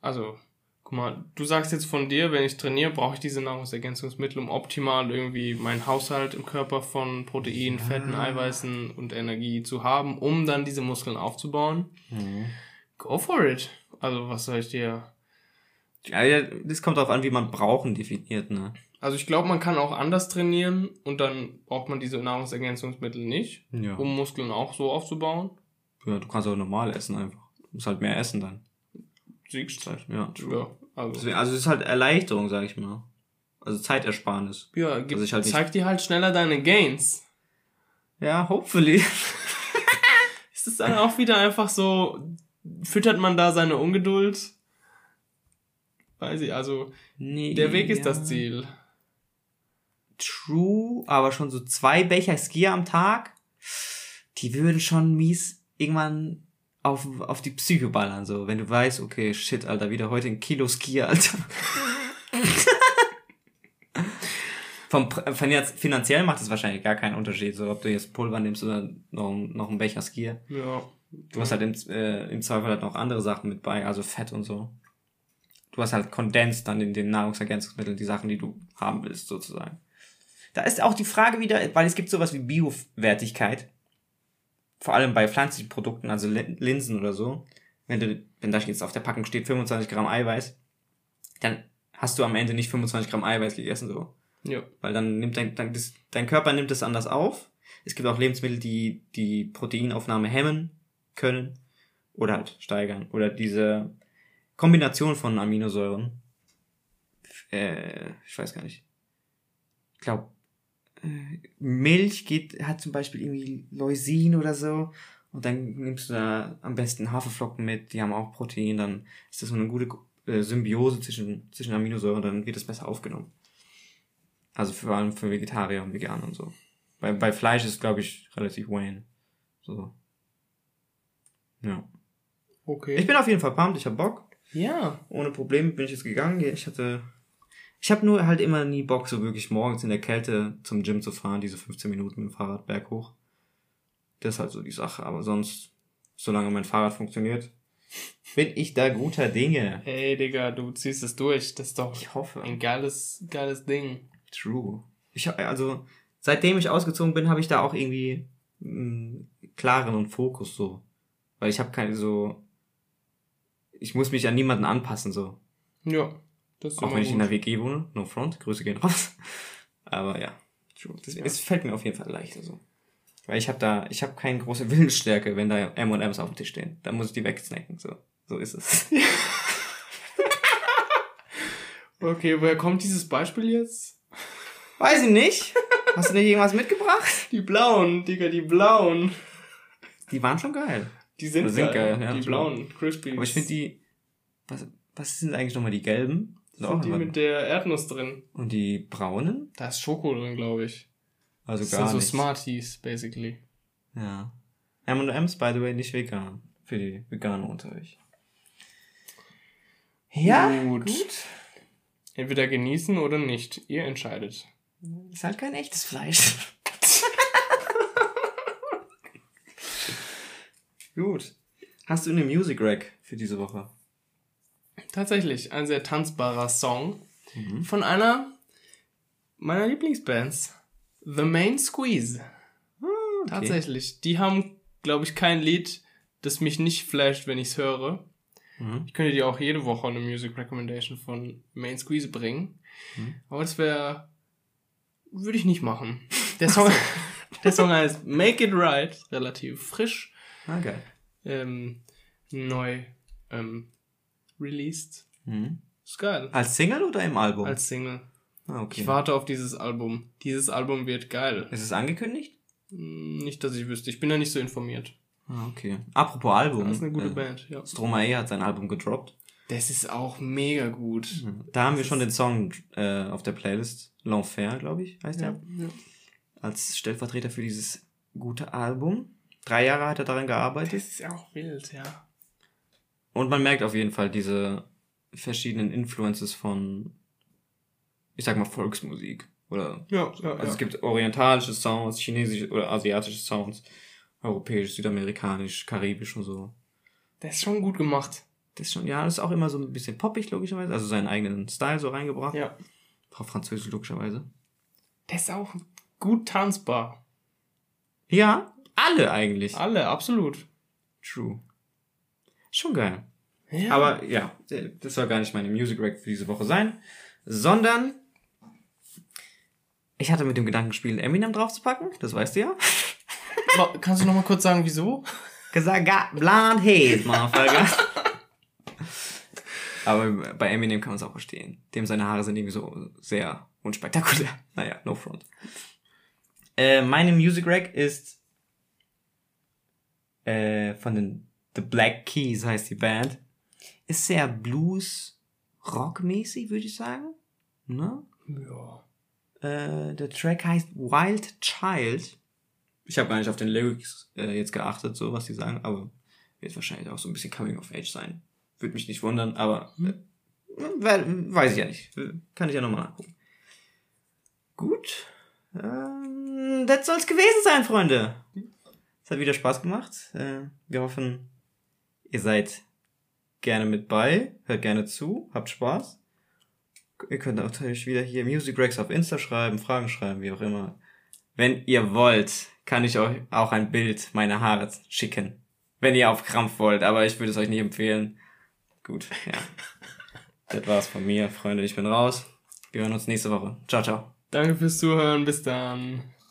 Also, guck mal, du sagst jetzt von dir, wenn ich trainiere, brauche ich diese Nahrungsergänzungsmittel, um optimal irgendwie meinen Haushalt im Körper von Protein, Ja. Fetten, Eiweißen und Energie zu haben, um dann diese Muskeln aufzubauen. Go for it. Also, was soll ich dir. Ja, ja, das kommt darauf an, wie man brauchen definiert, ne? Also, ich glaube, man kann auch anders trainieren und dann braucht man diese Nahrungsergänzungsmittel nicht, Ja. um Muskeln auch so aufzubauen. ja. Du kannst auch normal essen einfach. Du musst halt mehr essen dann. Siegst ja. Ja, also. Deswegen, also es ist halt Erleichterung, sag ich mal. Also Zeitersparnis. Ja, gib, Also ich halt zeig dir halt schneller deine Gains. Ja, hopefully. (laughs) (laughs) Ist es dann auch wieder einfach so, füttert man da seine Ungeduld? Weiß ich, also Nee, der Weg ist ja. das Ziel. True, aber schon so zwei Becher Skier am Tag, die würden schon mies irgendwann auf, auf die Psyche ballern, so. Wenn du weißt, okay, shit, Alter, wieder heute ein Kilo Skier, (laughs) Alter. Vom, finanz- finanziell macht es wahrscheinlich gar keinen Unterschied, so ob du jetzt Pulver nimmst oder noch, noch einen Becher Skier. Ja. Du hast halt im, äh, im Zweifel halt noch andere Sachen mit bei, also Fett und so. Du hast halt kondensiert dann in den Nahrungsergänzungsmitteln die Sachen, die du haben willst, sozusagen. Da ist auch die Frage wieder, weil es gibt sowas wie Biowertigkeit. Vor allem bei pflanzlichen Produkten, also Lin- Linsen oder so. Wenn du, wenn da jetzt auf der Packung steht 25 Gramm Eiweiß, dann hast du am Ende nicht 25 Gramm Eiweiß gegessen, so. Ja. Weil dann nimmt dein, dein, das, dein Körper nimmt es anders auf. Es gibt auch Lebensmittel, die die Proteinaufnahme hemmen können oder halt steigern. Oder diese Kombination von Aminosäuren. Äh, ich weiß gar nicht. Ich glaube, Milch geht, hat zum Beispiel irgendwie Leucin oder so. Und dann nimmst du da am besten Haferflocken mit, die haben auch Protein, dann ist das so eine gute äh, Symbiose zwischen, zwischen Aminosäuren, dann wird es besser aufgenommen. Also vor allem für Vegetarier und Veganer und so. Bei, bei Fleisch ist, glaube ich, relativ Wayne. So. Ja. Okay. Ich bin auf jeden Fall pumped, ich hab Bock. ja. Ohne Probleme bin ich jetzt gegangen. Ich hatte. Ich habe nur halt immer nie Bock, so wirklich morgens in der Kälte zum Gym zu fahren, diese 15 Minuten mit dem Fahrrad berghoch. Das ist halt so die Sache. Aber sonst, solange mein Fahrrad funktioniert, bin ich da guter Dinge. Ey, Digga, du ziehst es durch. Das ist doch Ich hoffe. ein geiles, geiles Ding. True. Ich hab- also seitdem ich ausgezogen bin, habe ich da auch irgendwie einen klareren Fokus so, weil ich habe keine so ich muss mich an niemanden anpassen so, Ja. Das auch wenn ich in der WG wohne, no front, Grüße gehen raus. (laughs) Aber ja, Ja. es fällt mir auf jeden Fall leichter so. Weil ich habe da, ich habe keine große Willensstärke, wenn da M&M's auf dem Tisch stehen. Dann muss ich die wegsnacken, so. So ist es. (laughs) Okay, woher kommt dieses Beispiel jetzt? Weiß ich nicht. Hast du nicht irgendwas mitgebracht? Die blauen, Digga, die blauen. Die waren schon geil. Die sind, Die sind geil. geil, ja, die blauen, Crispies. Aber ich finde die, was, was sind eigentlich nochmal die gelben? Sind auch die mit der Erdnuss drin. Und die braunen? Da ist Schoko drin, glaube ich. Also Das gar sind so nicht. Smarties, basically. Ja. M&M's, by the way, nicht vegan. Für die Veganer unter euch. Gut. Entweder genießen oder nicht. Ihr entscheidet. Ist halt kein echtes Fleisch. (laughs) Gut. Hast du eine Music Rack für diese Woche? Tatsächlich, ein sehr tanzbarer Song von einer meiner Lieblingsbands. The Main Squeeze. Tatsächlich. Die haben, glaube ich, kein Lied, das mich nicht flasht, wenn ich es höre. Mhm. Ich könnte dir auch jede Woche eine Music Recommendation von Main Squeeze bringen. Aber das wäre. Würde ich nicht machen. Der Song, (laughs) der Song heißt Make It Right, relativ frisch, Ah, geil. ähm, neu ähm, released. Mhm. Ist geil. Als Single oder im Album? Als Single. ah, okay. Ich warte auf dieses Album. Dieses Album wird geil. Ist es angekündigt? Hm, Nicht, dass ich wüsste. Ich bin da nicht so informiert. Ah, okay. Apropos Album. Das ist eine gute äh, Band, ja. Stromae hat sein Album gedroppt. Das ist auch mega gut. Da haben wir schon den Song äh, auf der Playlist. L'Enfer, glaube ich, heißt Ja. er. Als Stellvertreter für dieses gute Album. Drei Jahre hat er daran gearbeitet. Das ist auch wild, ja. Und man merkt auf jeden Fall diese verschiedenen Influences von, ich sag mal, Volksmusik. Oder, Ja, ja, also es gibt orientalische Sounds, chinesische oder asiatische Sounds, europäisch, südamerikanisch, karibisch und so. Das ist schon gut gemacht. Das ist schon, ja, das ist auch immer so ein bisschen poppig, logischerweise. Also seinen eigenen Style so reingebracht. Ja. Auf Französisch, logischerweise. Das ist auch gut tanzbar. Ja, alle eigentlich. Alle, absolut. True. Schon geil. Ja. Aber ja, das soll gar nicht meine Music Rack für diese Woche sein, sondern ich hatte mit dem Gedanken gespielt, Eminem draufzupacken, das weißt du ja. (laughs) Kannst du noch mal kurz sagen, wieso? Gesagt, got blonde hair, motherfucker. Aber bei Eminem kann man es auch verstehen. Dem seine Haare sind irgendwie so sehr unspektakulär. Naja, no front. Äh, meine Music Rack ist äh, von den The Black Keys heißt die Band. Ist sehr Blues Rock mäßig, würde ich sagen. Ne? Ja. Äh, der Track heißt Wild Child. Ich habe gar nicht auf den Lyrics äh, jetzt geachtet, so was die sagen, aber wird wahrscheinlich auch so ein bisschen Coming of Age sein. Würde mich nicht wundern, aber äh, we- weiß ich ja nicht. Kann ich ja nochmal nachgucken. Gut. Ähm, das soll's gewesen sein, Freunde. Es hat wieder Spaß gemacht. Äh, wir hoffen, ihr seid gerne mit bei, hört gerne zu, habt Spaß. Ihr könnt natürlich wieder hier Music Racks auf Insta schreiben, Fragen schreiben, wie auch immer. Wenn ihr wollt, kann ich euch auch ein Bild meiner Haare schicken. Wenn ihr auf Krampf wollt, aber ich würde es euch nicht empfehlen. Gut, ja. (laughs) das war's von mir, Freunde. Ich bin raus. Wir hören uns nächste Woche. Ciao, ciao. Danke fürs Zuhören. Bis dann.